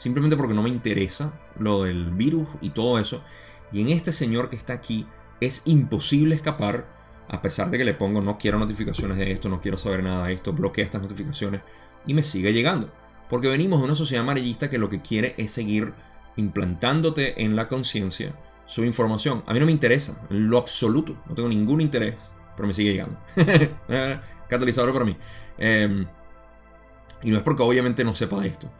simplemente porque no me interesa lo del virus y todo eso. Y en este señor que está aquí es imposible escapar a pesar de que le pongo no quiero notificaciones de esto, no quiero saber nada de esto, bloquea estas notificaciones y me sigue llegando. Porque venimos de una sociedad amarillista que lo que quiere es seguir implantándote en la conciencia su información. A mí no me interesa, en lo absoluto, no tengo ningún interés, pero me sigue llegando. Catalizador para mí. Em, y no es porque obviamente no sepa de esto.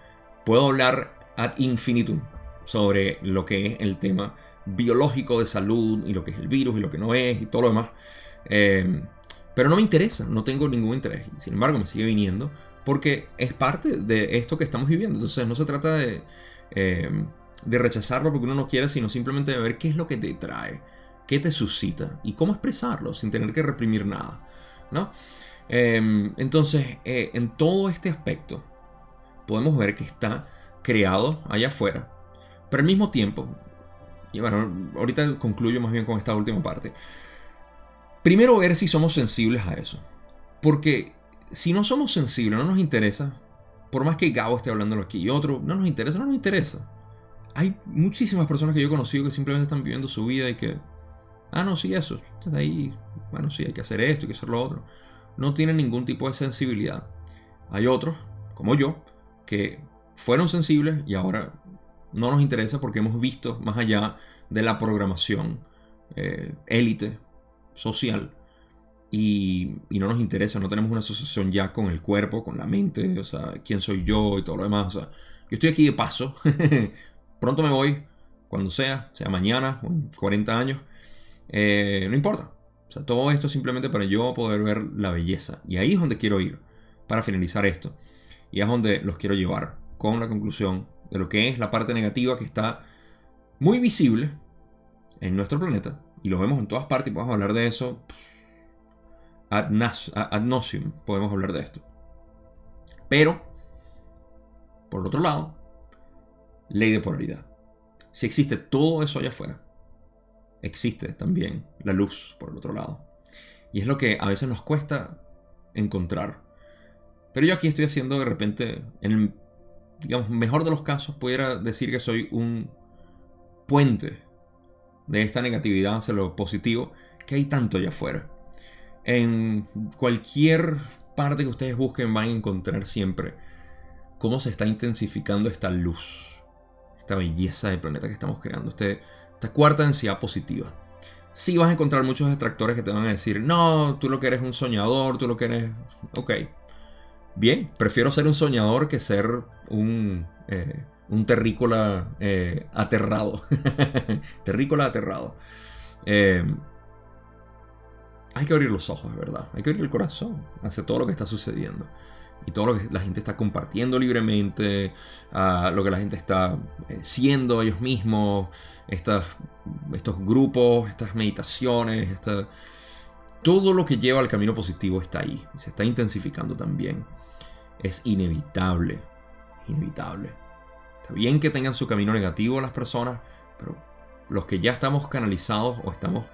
Puedo hablar ad infinitum sobre lo que es el tema biológico de salud y lo que es el virus y lo que no es y todo lo demás. Eh, pero no me interesa, no tengo ningún interés. Sin embargo, me sigue viniendo porque es parte de esto que estamos viviendo. Entonces no se trata de, eh, rechazarlo porque uno no quiere, sino simplemente de ver qué es lo que te trae, qué te suscita y cómo expresarlo sin tener que reprimir nada. ¿no? Eh, entonces, en todo este aspecto, podemos ver que está creado allá afuera, pero al mismo tiempo, y bueno, ahorita concluyo más bien con esta última parte. Primero ver si somos sensibles a eso. Porque si no somos sensibles, no nos interesa, por más que Gabo esté hablándolo aquí y otro, no nos interesa, no nos interesa. Hay muchísimas personas que yo he conocido que simplemente están viviendo su vida y que, ah, no, sí, eso, está ahí, bueno, sí, hay que hacer esto, hay que hacer lo otro. No tienen ningún tipo de sensibilidad. Hay otros, como yo, que fueron sensibles y ahora no nos interesa porque hemos visto más allá de la programación eh, élite social y, no nos interesa, no tenemos una asociación ya con el cuerpo, con la mente, o sea, quién soy yo y todo lo demás. O sea, yo estoy aquí de paso, pronto me voy, cuando sea, sea mañana o en 40 años, eh, no importa. O sea, todo esto simplemente para yo poder ver la belleza. Y ahí es donde quiero ir para finalizar esto. Y es donde los quiero llevar con la conclusión de lo que es la parte negativa que está muy visible en nuestro planeta y lo vemos en todas partes y podemos hablar de eso ad, nauseum, podemos hablar de esto. Pero, por otro lado, ley de polaridad. Si existe todo eso allá afuera, existe también la luz por el otro lado. Y es lo que a veces nos cuesta encontrar. Pero yo aquí estoy haciendo de repente, en el digamos, mejor de los casos, pudiera decir que soy un puente de esta negatividad hacia lo positivo que hay tanto allá afuera. En cualquier parte que ustedes busquen van a encontrar siempre cómo se está intensificando esta luz, esta belleza del planeta que estamos creando, este, esta cuarta densidad positiva. Sí vas a encontrar muchos detractores que te van a decir, no, tú lo que eres un soñador, tú lo que eres... Ok. Bien, prefiero ser un soñador que ser un... Eh, un terrícola eh, aterrado. terrícola aterrado. Eh, hay que abrir los ojos, ¿verdad? Hay que abrir el corazón hacia todo lo que está sucediendo. Y todo lo que la gente está compartiendo libremente, lo que la gente está eh, siendo ellos mismos, estas, estos grupos, estas meditaciones, todo lo que lleva al camino positivo está ahí. Se está intensificando también. Es inevitable. Inevitable bien que tengan su camino negativo las personas, pero los que ya estamos canalizados o estamos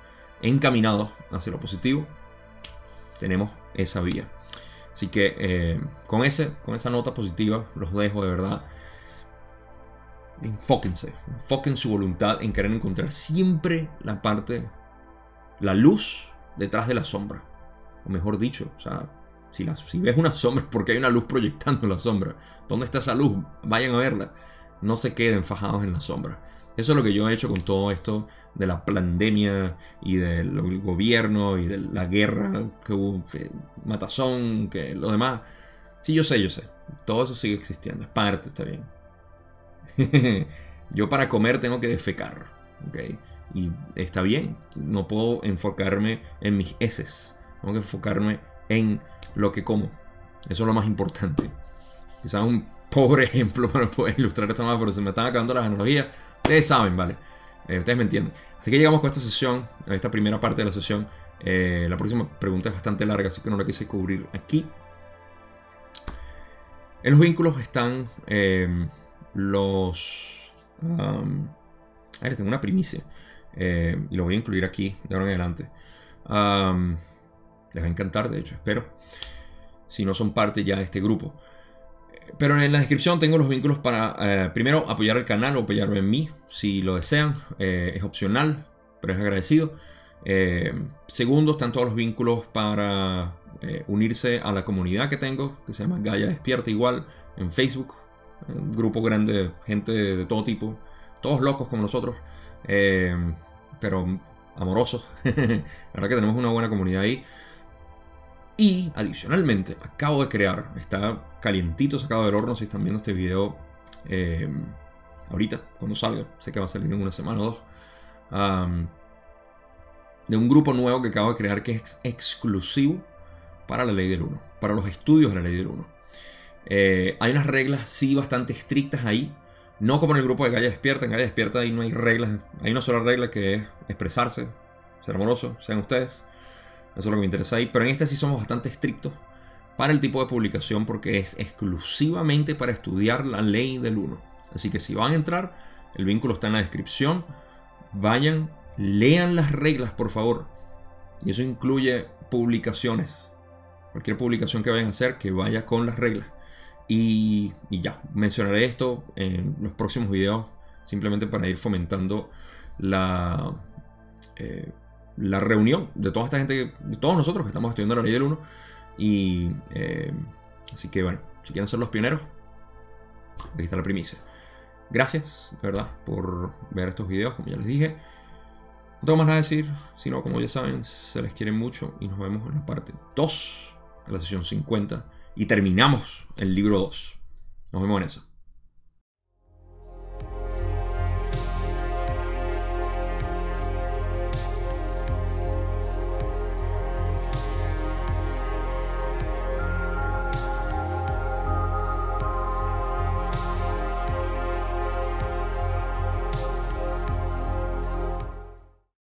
encaminados hacia lo positivo, tenemos esa vía. Así que eh, con, ese, con esa nota positiva los dejo de verdad. Enfóquense, enfoquen su voluntad en querer encontrar siempre la parte, la luz detrás de la sombra. O mejor dicho, o sea, si, ves una sombra, porque hay una luz proyectando la sombra. ¿Dónde está esa luz? Vayan a verla no se queden fajados en la sombra. Eso es lo que yo he hecho con todo esto de la pandemia y del gobierno y de la guerra que hubo, matazón, que lo demás. Sí, yo sé, yo sé. Todo eso sigue existiendo. Es parte, está bien. yo para comer tengo que defecar. ¿ok? Y está bien, no puedo enfocarme en mis heces. Tengo que enfocarme en lo que como. Eso es lo más importante. Quizás un pobre ejemplo para poder ilustrar esto más, pero se me están acabando las analogías. Ustedes saben, ¿vale? Eh, ustedes me entienden. Así que llegamos con esta sesión, esta primera parte de la sesión. Eh, la próxima pregunta es bastante larga, así que no la quise cubrir aquí. En los vínculos están eh, los... Um, a ver, tengo una primicia. y lo voy a incluir aquí de ahora en adelante. Um, les va a encantar, de hecho, espero. Si no son parte ya de este grupo. Pero en la descripción tengo los vínculos para, eh, primero, apoyar el canal o apoyarme en mí, si lo desean. Eh, es opcional, pero es agradecido. Eh, segundo, están todos los vínculos para unirse a la comunidad que tengo, que se llama Gaia Despierta igual, en Facebook. Un grupo grande de gente de, todo tipo, todos locos como nosotros, pero amorosos. la verdad que tenemos una buena comunidad ahí. Y adicionalmente, acabo de crear, está calientito sacado del horno si están viendo este video eh, ahorita, cuando salga, sé que va a salir en una semana o dos, de un grupo nuevo que acabo de crear que es exclusivo para la ley del 1, para los estudios de la ley del 1. Eh, hay unas reglas sí bastante estrictas ahí, no como en el grupo de Gaia Despierta, en Gaia Despierta ahí no hay reglas, hay una sola regla que es expresarse, ser amoroso, sean ustedes. Eso es lo que me interesa ahí. Pero en este sí somos bastante estrictos para el tipo de publicación porque es exclusivamente para estudiar la ley del 1. Así que si van a entrar, el vínculo está en la descripción. Vayan, lean las reglas, por favor. Y eso incluye publicaciones. Cualquier publicación que vayan a hacer, que vaya con las reglas. Y, ya, mencionaré esto en los próximos videos, simplemente para ir fomentando la... Eh, la reunión de toda esta gente, de todos nosotros que estamos estudiando la ley del 1. Y eh, así que bueno, si quieren ser los pioneros, aquí está la primicia. Gracias, de verdad, por ver estos videos, como ya les dije. No tengo más nada que decir, sino como ya saben, se les quiere mucho y nos vemos en la parte 2 de la sesión 50 y terminamos el libro 2. Nos vemos en eso.